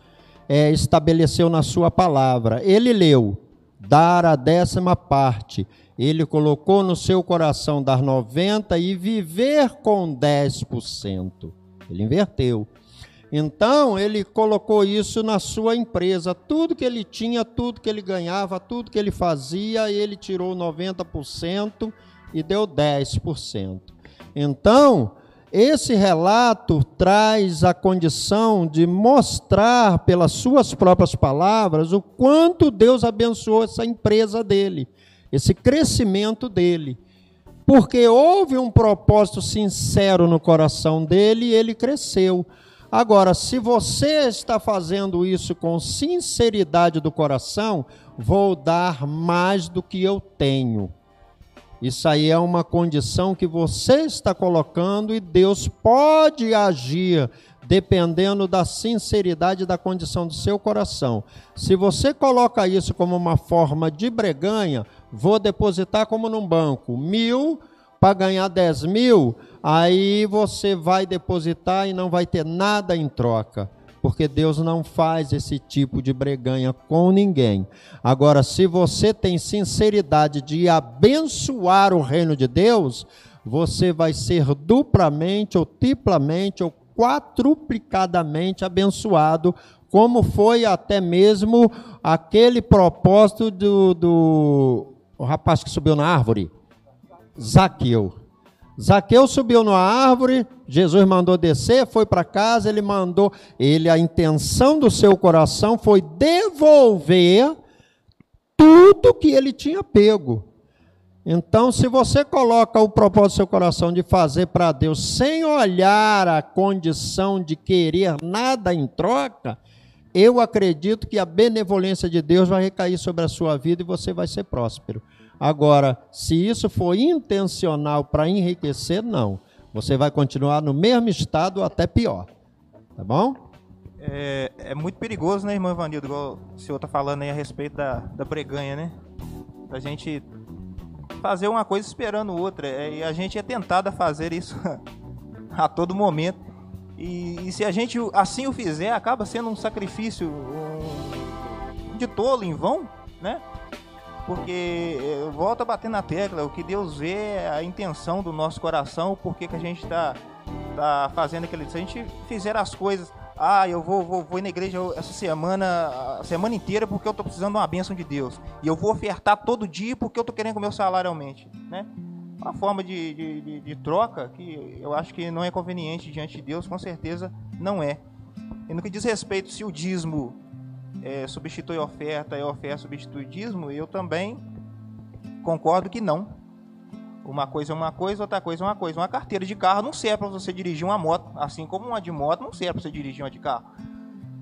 é, estabeleceu na sua palavra. Ele leu dar a décima parte ele colocou no seu coração dar 90 e viver com 10%. Ele inverteu. Então, ele colocou isso na sua empresa. Tudo que ele tinha, tudo que ele ganhava, tudo que ele fazia, ele tirou 90% e deu 10%. Então, esse relato traz a condição de mostrar, pelas suas próprias palavras, o quanto Deus abençoou essa empresa dele esse crescimento dele. Porque houve um propósito sincero no coração dele e ele cresceu. Agora, se você está fazendo isso com sinceridade do coração, vou dar mais do que eu tenho. Isso aí é uma condição que você está colocando e Deus pode agir dependendo da sinceridade da condição do seu coração. Se você coloca isso como uma forma de breganha, vou depositar como num banco, mil para ganhar dez mil, aí você vai depositar e não vai ter nada em troca. Porque Deus não faz esse tipo de breganha com ninguém. Agora, se você tem sinceridade de abençoar o reino de Deus, você vai ser duplamente ou triplamente ou quadruplicadamente abençoado, como foi até mesmo aquele propósito do, do o rapaz que subiu na árvore? Zaqueu. Zaqueu subiu na árvore, Jesus mandou descer, foi para casa, ele mandou, ele a intenção do seu coração foi devolver tudo que ele tinha pego. Então, se você coloca o propósito do seu coração de fazer para Deus sem olhar a condição de querer nada em troca, eu acredito que a benevolência de Deus vai recair sobre a sua vida e você vai ser próspero. Agora, se isso for intencional para enriquecer, não. Você vai continuar no mesmo estado, até pior. Tá bom? É, é muito perigoso, né, irmão Ivanildo? Igual o senhor está falando aí a respeito da, da breganha, né? A gente fazer uma coisa esperando outra. É, e a gente é tentado a fazer isso a todo momento. E, e, se a gente assim o fizer, acaba sendo um sacrifício um, de tolo, em vão, né? Porque eh, volta a bater na tecla, o que Deus vê é a intenção do nosso coração, o porquê que a gente está tá fazendo aquele. Se a gente fizer as coisas, ah, eu vou, vou, vou ir na igreja essa semana, a semana inteira, porque eu estou precisando de uma bênção de Deus. E eu vou ofertar todo dia porque eu estou querendo que o meu salário aumente, né? uma forma de, de, de, de, troca que eu acho que não é conveniente diante de Deus, com certeza não é. E no que diz respeito se o dízimo é, substitui oferta e oferta substitui dízimo, eu também concordo que não. Uma coisa é uma coisa, outra coisa é uma coisa. Uma carteira de carro não serve para você dirigir uma moto, assim como uma de moto não serve para você dirigir uma de carro.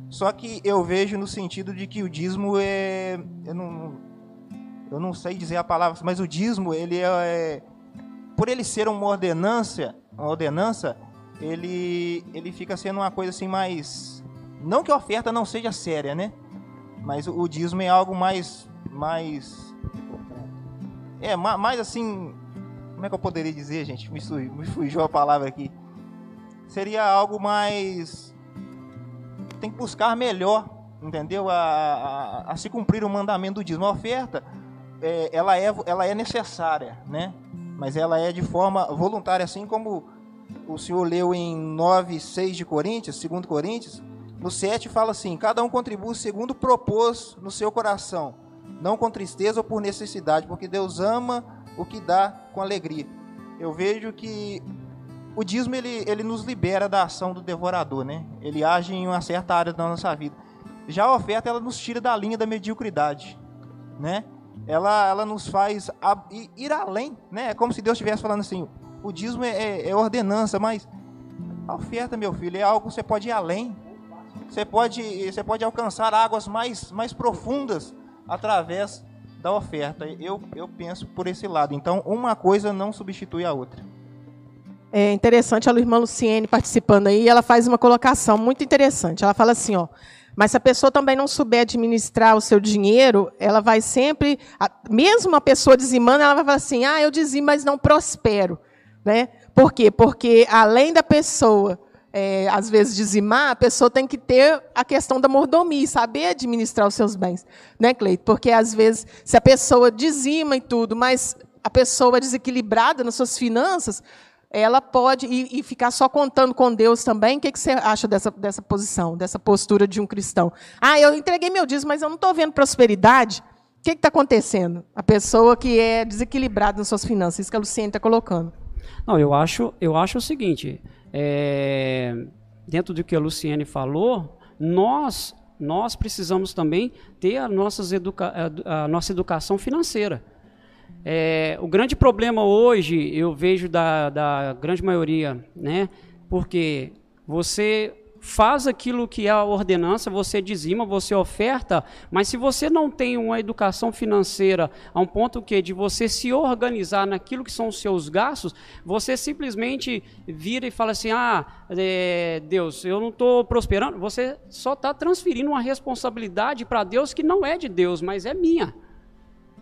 Só que eu vejo no sentido de que o dízimo é. Eu não, eu não sei dizer a palavra, mas o dízimo, ele é, é por ele ser uma ordenança, uma ordenança, ele, ele fica sendo uma coisa assim mais. Não que a oferta não seja séria, né? Mas o, dízimo é algo mais. mais. É, mais, mais assim. Como é que eu poderia dizer, gente? Me, me fugiu a palavra aqui. Seria algo mais. Tem que buscar melhor, entendeu? A, a, a se cumprir o mandamento do dízimo. A oferta, é, ela, é, ela é necessária, né? mas ela é de forma voluntária, assim como o senhor leu em 9, 6 de Coríntios, 2 Coríntios, no 7 fala assim: cada um contribui segundo propôs no seu coração, não com tristeza ou por necessidade, porque Deus ama o que dá com alegria. Eu vejo que o dízimo ele, ele nos libera da ação do devorador, né? Ele age em uma certa área da nossa vida. Já a oferta ela nos tira da linha da mediocridade, né? Ela, ela nos faz ir além, né? É como se Deus estivesse falando assim: o dízimo é, é, é ordenança, mas a oferta, meu filho, é algo que você pode ir além. Você pode, você pode alcançar águas mais, mais profundas através da oferta. Eu, eu penso por esse lado. Então, uma coisa não substitui a outra. É interessante a irmã Luciene participando aí, ela faz uma colocação muito interessante. Ela fala assim, ó, mas se a pessoa também não souber administrar o seu dinheiro, ela vai sempre, mesmo a pessoa dizimando, ela vai falar assim: "Ah, eu dizimo, mas não prospero", né? Por quê? Porque além da pessoa é, às vezes dizimar, a pessoa tem que ter a questão da mordomia, saber administrar os seus bens, né, Cleito? Porque às vezes, se a pessoa dizima e tudo, mas a pessoa é desequilibrada nas suas finanças, ela pode e, e, ficar só contando com Deus também. O que, que você acha dessa, dessa posição, dessa postura de um cristão? Ah, eu entreguei meu dízimo, mas eu não estou vendo prosperidade. O que está acontecendo? A pessoa que é desequilibrada nas suas finanças, isso que a Luciene está colocando. Não, eu acho, eu acho o seguinte: é, dentro do que a Luciene falou, nós nós precisamos também ter a, nossas educa a nossa educação financeira. É, o grande problema hoje, eu vejo da, da grande maioria, né? Porque você faz aquilo que é a ordenança, você dizima, você oferta, mas se você não tem uma educação financeira a um ponto que de você se organizar naquilo que são os seus gastos, você simplesmente vira e fala assim: ah, é, Deus, eu não estou prosperando. Você só está transferindo uma responsabilidade para Deus que não é de Deus, mas é minha.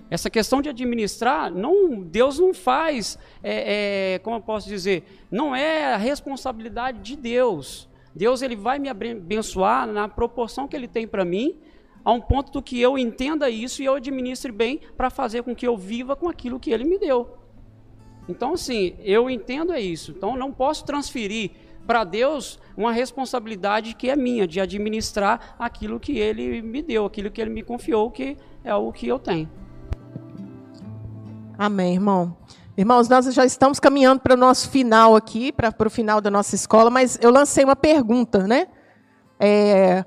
Essa questão de administrar, não, Deus não faz, é, é, como eu posso dizer, não é a responsabilidade de Deus. Deus ele vai me abençoar na proporção que Ele tem para mim, a um ponto do que eu entenda isso e eu administre bem para fazer com que eu viva com aquilo que Ele me deu. Então, assim, eu entendo é isso. Então, não posso transferir para Deus uma responsabilidade que é minha, de administrar aquilo que Ele me deu, aquilo que Ele me confiou, que é o que eu tenho. Amém, irmão. Irmãos, nós já estamos caminhando para o nosso final aqui, para, para o final da nossa escola, mas eu lancei uma pergunta, né? É,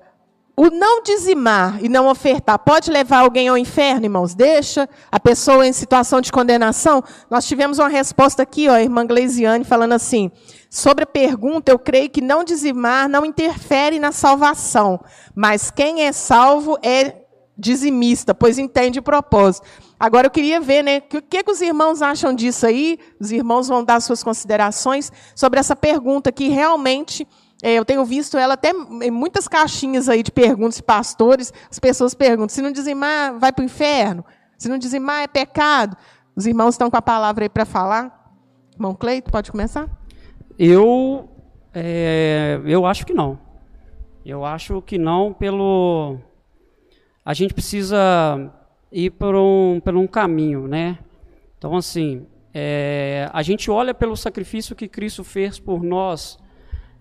o não dizimar e não ofertar pode levar alguém ao inferno, irmãos? Deixa a pessoa em situação de condenação? Nós tivemos uma resposta aqui, ó, a irmã Gleisiane, falando assim: sobre a pergunta, eu creio que não dizimar não interfere na salvação, mas quem é salvo é dizimista, pois entende o propósito. Agora eu queria ver, né, o que, que, os irmãos acham disso aí? Os irmãos vão dar suas considerações sobre essa pergunta que realmente é, eu tenho visto ela até em muitas caixinhas aí de perguntas de pastores. As pessoas perguntam: se não dizimar, vai para o inferno? Se não dizimar, é pecado? Os irmãos estão com a palavra aí para falar. Irmão Cleito, pode começar? Eu, é, eu acho que não. Eu acho que não pelo a gente precisa ir por um, por um caminho, né? Então, assim, é, a gente olha pelo sacrifício que Cristo fez por nós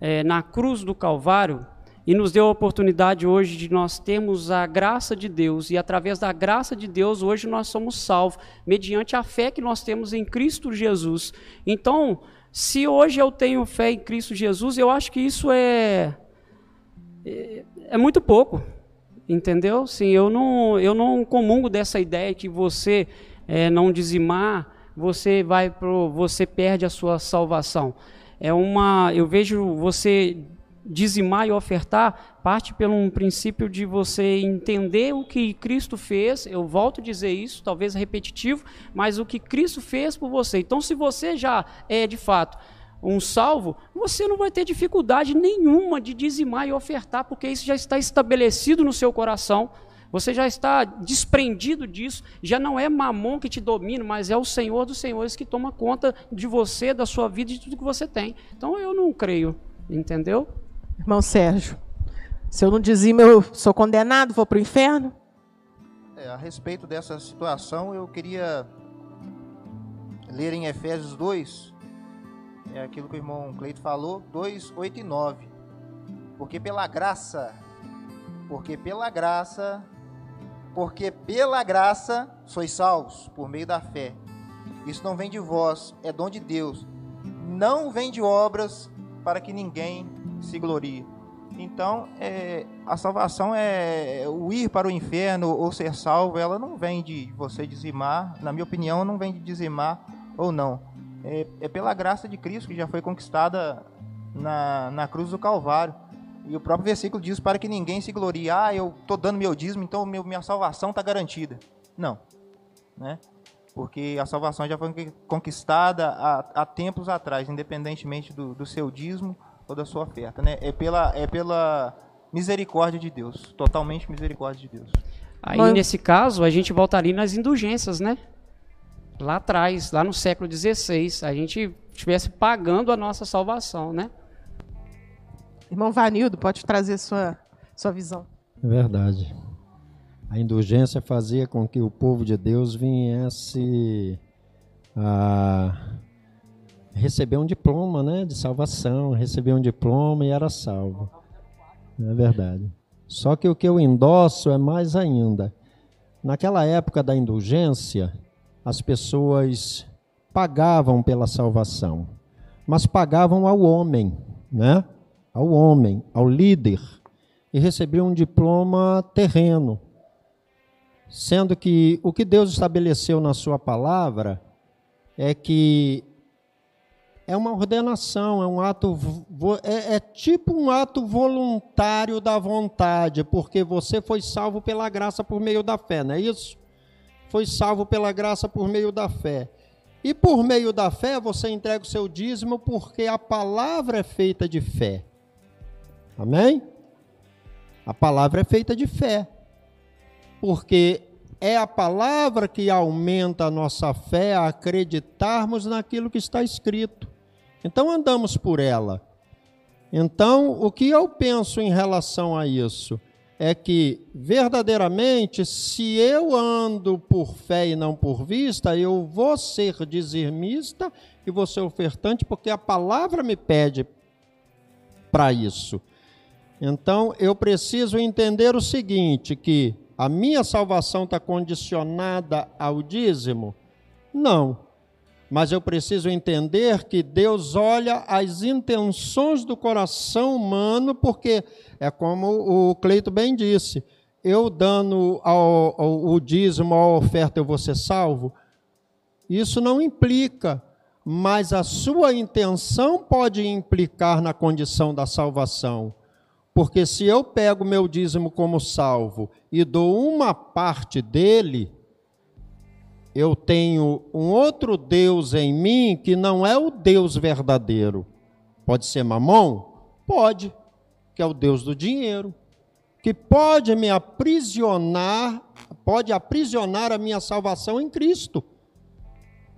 é, na cruz do Calvário e nos deu a oportunidade hoje de nós termos a graça de Deus e através da graça de Deus hoje nós somos salvos mediante a fé que nós temos em Cristo Jesus. Então, se hoje eu tenho fé em Cristo Jesus, eu acho que isso é é, é muito pouco. Entendeu? Sim, eu não, eu não comungo dessa ideia que você é, não dizimar, você vai pro, você perde a sua salvação. É uma, eu vejo você dizimar e ofertar parte pelo um princípio de você entender o que Cristo fez. Eu volto a dizer isso, talvez repetitivo, mas o que Cristo fez por você. Então, se você já é de fato um salvo, você não vai ter dificuldade nenhuma de dizimar e ofertar, porque isso já está estabelecido no seu coração. Você já está desprendido disso, já não é mamon que te domina, mas é o Senhor dos Senhores que toma conta de você, da sua vida, de tudo que você tem. Então eu não creio, entendeu? Irmão Sérgio, se eu não dizimo, eu sou condenado, vou para o inferno? É, a respeito dessa situação, eu queria ler em Efésios 2, é aquilo que o irmão Cleito falou, 2, 8 e 9. Porque pela graça, porque pela graça, porque pela graça sois salvos por meio da fé. Isso não vem de vós, é dom de Deus, não vem de obras para que ninguém se glorie. Então, é, a salvação é o ir para o inferno ou ser salvo, ela não vem de você dizimar, na minha opinião, não vem de dizimar ou não. É, é pela graça de Cristo que já foi conquistada na, na cruz do Calvário. E o próprio versículo diz para que ninguém se glorie. Ah, eu estou dando meu dízimo, então meu, minha salvação está garantida. Não. Né? Porque a salvação já foi conquistada há, há tempos atrás, independentemente do, do seu dízimo ou da sua oferta. Né? É, pela, é pela misericórdia de Deus. Totalmente misericórdia de Deus. Aí, Mas... nesse caso, a gente voltaria nas indulgências, né? Lá atrás, lá no século XVI, a gente estivesse pagando a nossa salvação, né? Irmão Vanildo, pode trazer sua, sua visão. É verdade. A indulgência fazia com que o povo de Deus viesse a receber um diploma né, de salvação, receber um diploma e era salvo. É verdade. Só que o que eu endosso é mais ainda. Naquela época da indulgência, as pessoas pagavam pela salvação, mas pagavam ao homem, né? Ao homem, ao líder, e recebiam um diploma terreno. Sendo que o que Deus estabeleceu na sua palavra é que é uma ordenação, é um ato, é, é, tipo um ato voluntário da vontade, porque você foi salvo pela graça por meio da fé, não é isso? Foi salvo pela graça por meio da fé. E por meio da fé você entrega o seu dízimo porque a palavra é feita de fé. Amém? A palavra é feita de fé. Porque é a palavra que aumenta a nossa fé a acreditarmos naquilo que está escrito. Então andamos por ela. Então, o que eu penso em relação a isso? É que verdadeiramente, se eu ando por fé e não por vista, eu vou ser dizimista e vou ser ofertante, porque a palavra me pede para isso. Então, eu preciso entender o seguinte: que a minha salvação está condicionada ao dízimo? Não. Mas eu preciso entender que Deus olha as intenções do coração humano, porque é como o Cleito bem disse: eu dando ao, ao, o dízimo, a oferta, eu vou ser salvo. Isso não implica, mas a sua intenção pode implicar na condição da salvação. Porque se eu pego meu dízimo como salvo e dou uma parte dele, eu tenho um outro Deus em mim que não é o Deus verdadeiro. Pode ser mamão? Pode, que é o Deus do dinheiro, que pode me aprisionar, pode aprisionar a minha salvação em Cristo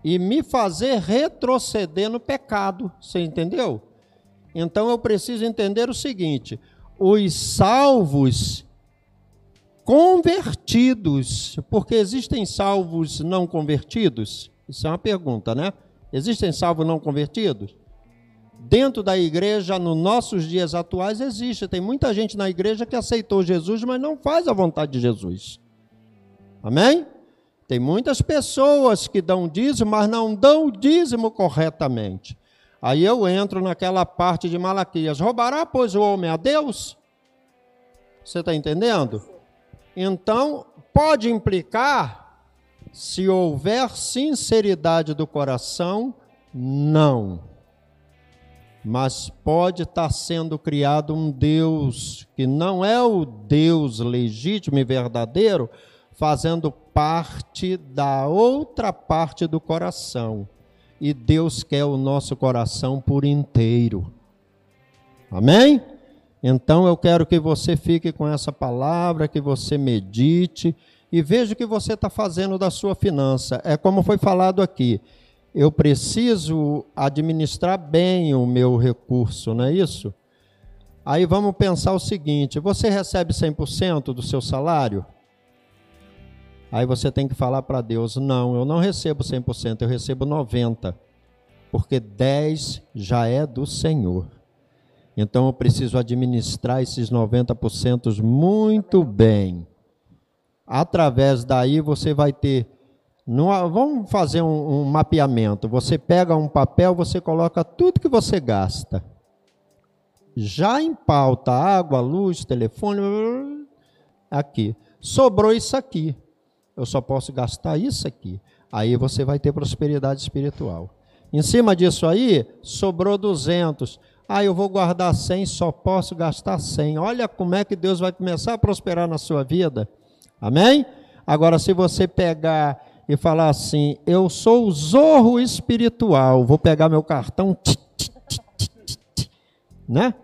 e me fazer retroceder no pecado. Você entendeu? Então eu preciso entender o seguinte: os salvos convertidos, porque existem salvos não convertidos? Isso é uma pergunta, né? Existem salvos não convertidos? Dentro da igreja, nos nossos dias atuais, existe. Tem muita gente na igreja que aceitou Jesus, mas não faz a vontade de Jesus. Amém? Tem muitas pessoas que dão dízimo, mas não dão o dízimo corretamente. Aí eu entro naquela parte de Malaquias: roubará, pois, o homem a Deus? Você está entendendo? Então, pode implicar, se houver sinceridade do coração, não. Mas pode estar sendo criado um Deus que não é o Deus legítimo e verdadeiro, fazendo parte da outra parte do coração. E Deus quer o nosso coração por inteiro. Amém? Então eu quero que você fique com essa palavra, que você medite e veja o que você está fazendo da sua finança. É como foi falado aqui. Eu preciso administrar bem o meu recurso, não é isso? Aí vamos pensar o seguinte: você recebe 100% do seu salário? Aí você tem que falar para Deus: não, eu não recebo 100%, eu recebo 90%, porque 10% já é do Senhor. Então eu preciso administrar esses 90% muito bem. Através daí você vai ter vamos fazer um, um mapeamento. Você pega um papel, você coloca tudo que você gasta. Já em pauta, água, luz, telefone, aqui. Sobrou isso aqui. Eu só posso gastar isso aqui. Aí você vai ter prosperidade espiritual. Em cima disso aí, sobrou 200. Ah, eu vou guardar 100, só posso gastar 100. Olha como é que Deus vai começar a prosperar na sua vida. Amém? Agora, se você pegar e falar assim: Eu sou o zorro espiritual, vou pegar meu cartão, né?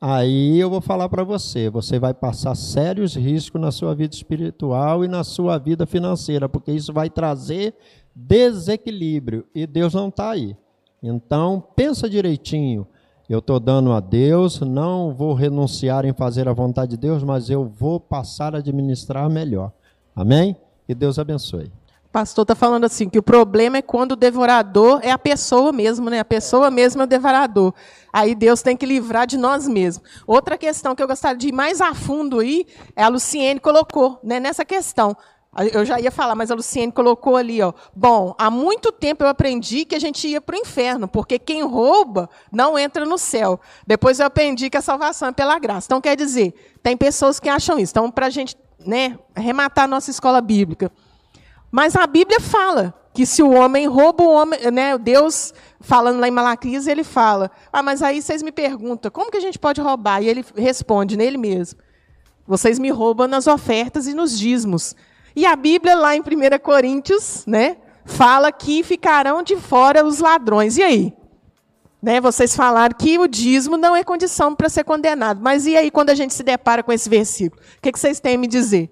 Aí eu vou falar para você: você vai passar sérios riscos na sua vida espiritual e na sua vida financeira, porque isso vai trazer desequilíbrio e Deus não está aí. Então, pensa direitinho. Eu estou dando a Deus, não vou renunciar em fazer a vontade de Deus, mas eu vou passar a administrar melhor. Amém? Que Deus abençoe pastor está falando assim, que o problema é quando o devorador é a pessoa mesmo, né? A pessoa mesmo é o devorador. Aí Deus tem que livrar de nós mesmos. Outra questão que eu gostaria de ir mais a fundo aí, é a Luciene colocou, né, nessa questão. Eu já ia falar, mas a Luciene colocou ali, ó. Bom, há muito tempo eu aprendi que a gente ia para o inferno, porque quem rouba não entra no céu. Depois eu aprendi que a salvação é pela graça. Então, quer dizer, tem pessoas que acham isso. Então, para a gente né, arrematar a nossa escola bíblica, mas a Bíblia fala que se o homem rouba o homem, né, Deus falando lá em Malaquias, ele fala: "Ah, mas aí vocês me perguntam, como que a gente pode roubar?" E ele responde nele mesmo: "Vocês me roubam nas ofertas e nos dízimos." E a Bíblia lá em 1 Coríntios, né, fala que ficarão de fora os ladrões. E aí? Né, vocês falaram que o dízimo não é condição para ser condenado. Mas e aí quando a gente se depara com esse versículo? O que, que vocês têm a me dizer?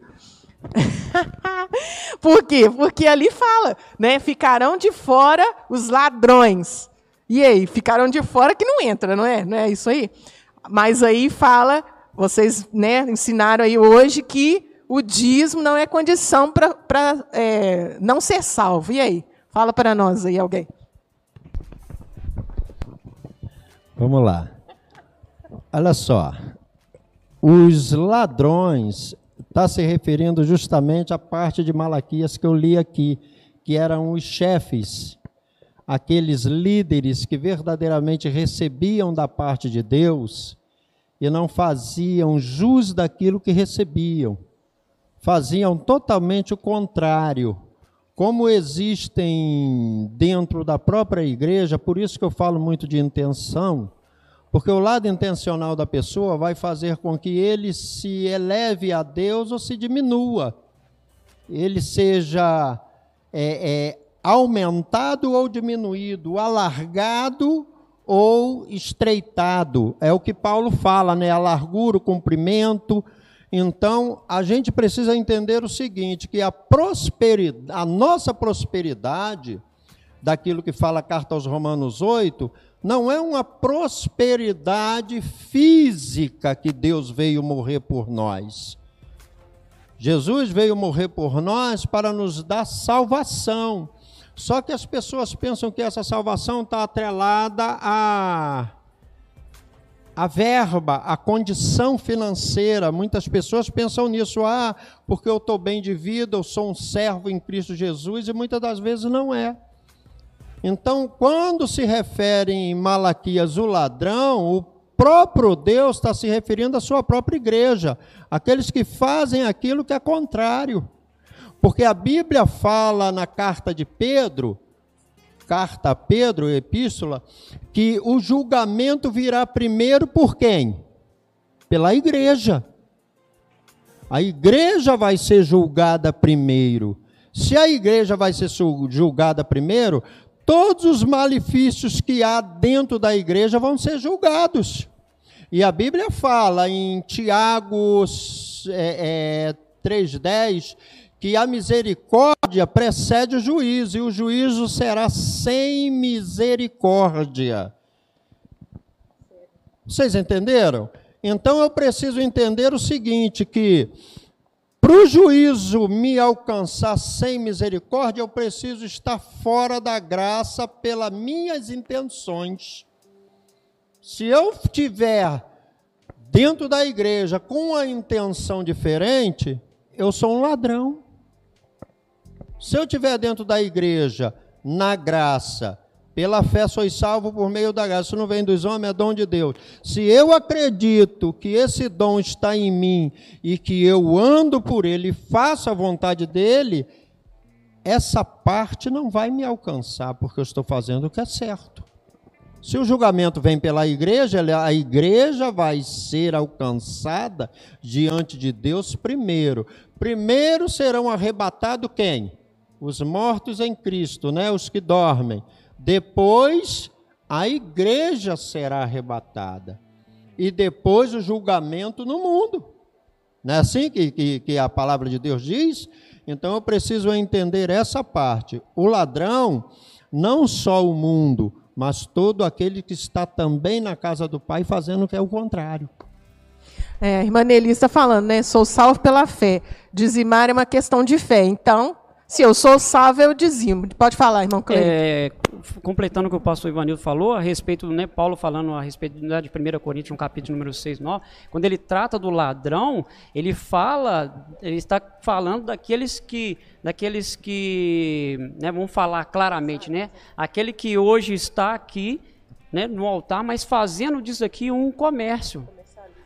Por quê? Porque ali fala, né? Ficarão de fora os ladrões. E aí, ficarão de fora que não entra, não é? Não é isso aí? Mas aí fala, vocês né, ensinaram aí hoje que o dízimo não é condição para é, não ser salvo. E aí? Fala para nós aí, alguém. Vamos lá. Olha só. Os ladrões está se referindo justamente à parte de Malaquias que eu li aqui, que eram os chefes, aqueles líderes que verdadeiramente recebiam da parte de Deus e não faziam jus daquilo que recebiam, faziam totalmente o contrário. Como existem dentro da própria igreja, por isso que eu falo muito de intenção, porque o lado intencional da pessoa vai fazer com que ele se eleve a Deus ou se diminua. Ele seja é, é, aumentado ou diminuído, alargado ou estreitado. É o que Paulo fala, né? A largura, o comprimento. Então, a gente precisa entender o seguinte, que a prosperidade, a nossa prosperidade, daquilo que fala a carta aos Romanos 8, não é uma prosperidade física que Deus veio morrer por nós. Jesus veio morrer por nós para nos dar salvação. Só que as pessoas pensam que essa salvação está atrelada a, a verba, a condição financeira. Muitas pessoas pensam nisso, ah, porque eu estou bem de vida, eu sou um servo em Cristo Jesus, e muitas das vezes não é. Então, quando se refere em Malaquias o ladrão, o próprio Deus está se referindo à sua própria igreja, aqueles que fazem aquilo que é contrário. Porque a Bíblia fala na carta de Pedro, carta a Pedro, epístola, que o julgamento virá primeiro por quem? Pela igreja. A igreja vai ser julgada primeiro. Se a igreja vai ser julgada primeiro, todos os malefícios que há dentro da igreja vão ser julgados. E a Bíblia fala em Tiago é, é, 3,10 que a misericórdia precede o juízo, e o juízo será sem misericórdia. Vocês entenderam? Então eu preciso entender o seguinte: que para o juízo me alcançar sem misericórdia, eu preciso estar fora da graça pelas minhas intenções. Se eu estiver dentro da igreja com uma intenção diferente, eu sou um ladrão. Se eu estiver dentro da igreja, na graça, pela fé sois salvo por meio da graça. Isso não vem dos homens, é dom de Deus. Se eu acredito que esse dom está em mim e que eu ando por ele, faço a vontade dele, essa parte não vai me alcançar, porque eu estou fazendo o que é certo. Se o julgamento vem pela igreja, a igreja vai ser alcançada diante de Deus primeiro. Primeiro serão arrebatados quem? Os mortos em Cristo, né? os que dormem. Depois, a igreja será arrebatada. E depois o julgamento no mundo. Não é assim que, que, que a palavra de Deus diz? Então eu preciso entender essa parte. O ladrão, não só o mundo, mas todo aquele que está também na casa do Pai fazendo o que é o contrário. É, a irmã Nelly está falando, né? Sou salvo pela fé. Dizimar é uma questão de fé. Então, se eu sou salvo, eu dizimo. Pode falar, irmão Cleiton. É, completando o que o pastor Ivanildo falou, a respeito, né, Paulo falando a respeito de 1 Coríntios, no capítulo número 6, 9, quando ele trata do ladrão, ele fala, ele está falando daqueles que, daqueles que, né, vamos falar claramente, né, aquele que hoje está aqui, né, no altar, mas fazendo disso aqui um comércio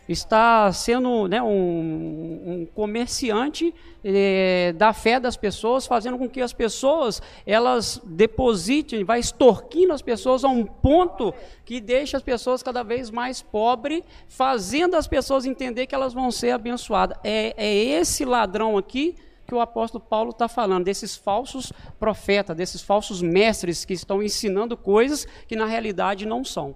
está sendo né, um, um, comerciante eh, da fé das pessoas, fazendo com que as pessoas elas depositem, vai extorquindo as pessoas a um ponto que deixa as pessoas cada vez mais pobres, fazendo as pessoas entender que elas vão ser abençoadas. É, é esse ladrão aqui que o apóstolo Paulo está falando, desses falsos profetas, desses falsos mestres que estão ensinando coisas que na realidade não são.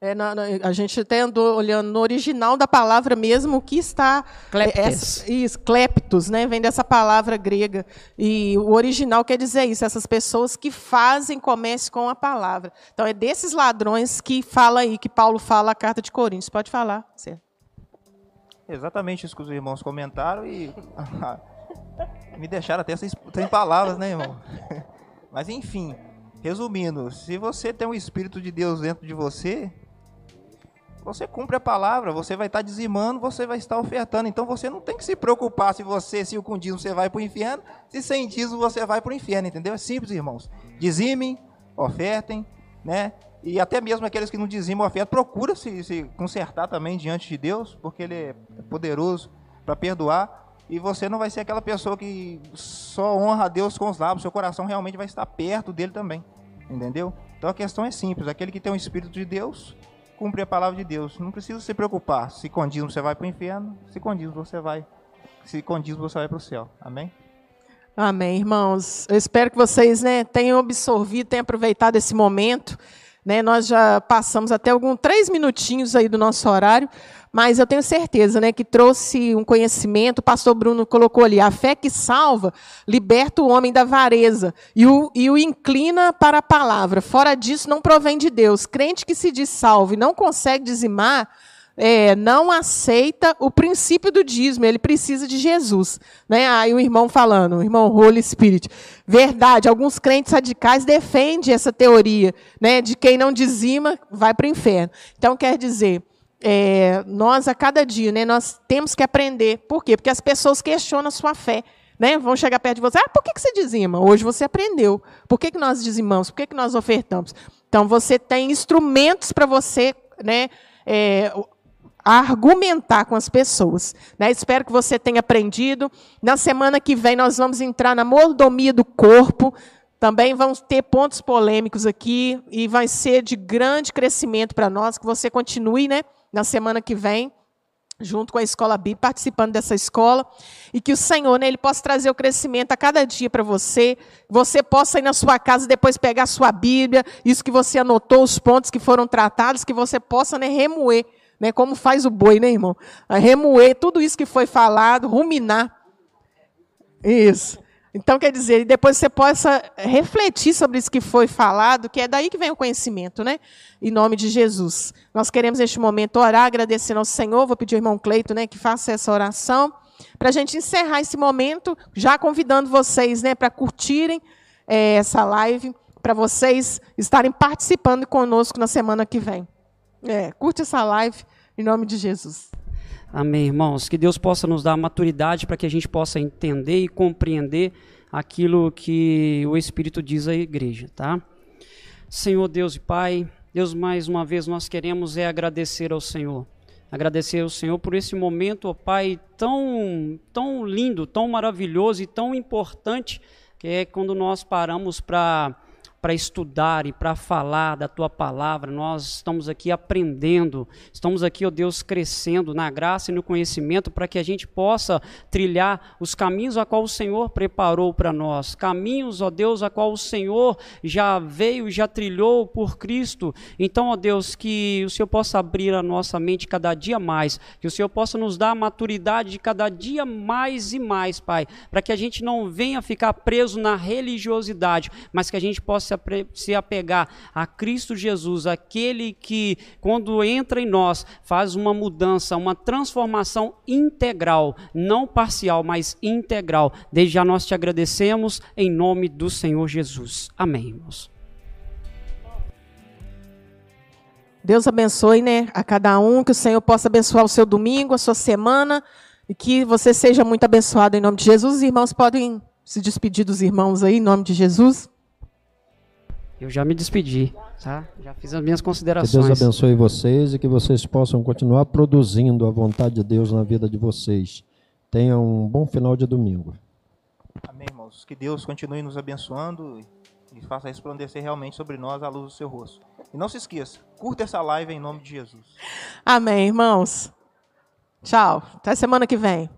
É, na, na, a gente até andou olhando no original da palavra mesmo o que está. Cleptes. É, isso, cleptos, né? Vem dessa palavra grega. E o original quer dizer isso, essas pessoas que fazem comércio com a palavra. Então é desses ladrões que fala aí, que Paulo fala a carta de Coríntios. Pode falar, certo? Exatamente isso que os irmãos comentaram e me deixaram até sem, sem palavras, né, irmão? Mas enfim, resumindo, se você tem o Espírito de Deus dentro de você, você cumpre a palavra, você vai estar dizimando, você vai estar ofertando. Então você não tem que se preocupar se você, se com dízimo você vai para o inferno, se sem dízimo você vai para o inferno, entendeu? É simples, irmãos. Dizimem, ofertem, né? E até mesmo aqueles que não dizimam oferta, procura se, se consertar também diante de Deus, porque Ele é poderoso para perdoar. E você não vai ser aquela pessoa que só honra a Deus com os lábios, seu coração realmente vai estar perto dele também. Entendeu? Então a questão é simples: aquele que tem o Espírito de Deus, cumpre a palavra de Deus. Não precisa se preocupar. Se dízimo você vai para o inferno, se dízimo você vai. Se dízimo você vai para o céu. Amém? Amém, irmãos. Eu espero que vocês né, tenham absorvido, tenham aproveitado esse momento. Né, nós já passamos até alguns três minutinhos aí do nosso horário, mas eu tenho certeza né, que trouxe um conhecimento. O pastor Bruno colocou ali: a fé que salva liberta o homem da vareza e o, e o inclina para a palavra. Fora disso, não provém de Deus. Crente que se diz salvo e não consegue dizimar. É, não aceita o princípio do dízimo, ele precisa de Jesus. Né? Aí o irmão falando, o irmão Holy Spirit. Verdade, alguns crentes radicais defendem essa teoria, né, de quem não dizima vai para o inferno. Então, quer dizer, é, nós a cada dia, né, nós temos que aprender. Por quê? Porque as pessoas questionam a sua fé. Né? Vão chegar perto de você. Ah, por que, que você dizima? Hoje você aprendeu. Por que, que nós dizimamos? Por que, que nós ofertamos? Então você tem instrumentos para você né, é, argumentar com as pessoas. Né? Espero que você tenha aprendido. Na semana que vem nós vamos entrar na mordomia do corpo. Também vamos ter pontos polêmicos aqui e vai ser de grande crescimento para nós que você continue, né? na semana que vem, junto com a escola Bíblica, participando dessa escola, e que o Senhor, né, ele possa trazer o crescimento a cada dia para você, você possa ir na sua casa depois pegar a sua Bíblia, isso que você anotou, os pontos que foram tratados, que você possa né, remoer, né, como faz o boi, né, irmão? Remoer tudo isso que foi falado, ruminar. Isso. Então, quer dizer, depois você possa refletir sobre isso que foi falado, que é daí que vem o conhecimento, né? Em nome de Jesus. Nós queremos, neste momento, orar, agradecendo ao Senhor. Vou pedir ao irmão Cleito né, que faça essa oração. Para a gente encerrar esse momento, já convidando vocês né, para curtirem é, essa live, para vocês estarem participando conosco na semana que vem. É, curte essa live, em nome de Jesus. Amém, irmãos. Que Deus possa nos dar maturidade para que a gente possa entender e compreender aquilo que o Espírito diz à igreja, tá? Senhor Deus e Pai, Deus, mais uma vez nós queremos é agradecer ao Senhor. Agradecer ao Senhor por esse momento, ó Pai, tão, tão lindo, tão maravilhoso e tão importante, que é quando nós paramos para para estudar e para falar da tua palavra. Nós estamos aqui aprendendo, estamos aqui, ó Deus, crescendo na graça e no conhecimento para que a gente possa trilhar os caminhos a qual o Senhor preparou para nós. Caminhos, ó Deus, a qual o Senhor já veio e já trilhou por Cristo. Então, ó Deus, que o Senhor possa abrir a nossa mente cada dia mais, que o Senhor possa nos dar a maturidade de cada dia mais e mais, Pai, para que a gente não venha ficar preso na religiosidade, mas que a gente possa se apegar a Cristo Jesus, aquele que, quando entra em nós, faz uma mudança, uma transformação integral, não parcial, mas integral. Desde já nós te agradecemos em nome do Senhor Jesus. Amém, irmãos. Deus abençoe, né, a cada um, que o Senhor possa abençoar o seu domingo, a sua semana, e que você seja muito abençoado em nome de Jesus. Os irmãos podem se despedir dos irmãos aí, em nome de Jesus. Eu já me despedi, tá? Já fiz as minhas considerações. Que Deus abençoe vocês e que vocês possam continuar produzindo a vontade de Deus na vida de vocês. Tenham um bom final de domingo. Amém, irmãos. Que Deus continue nos abençoando e faça resplandecer realmente sobre nós a luz do seu rosto. E não se esqueça, curta essa live em nome de Jesus. Amém, irmãos. Tchau. Até semana que vem.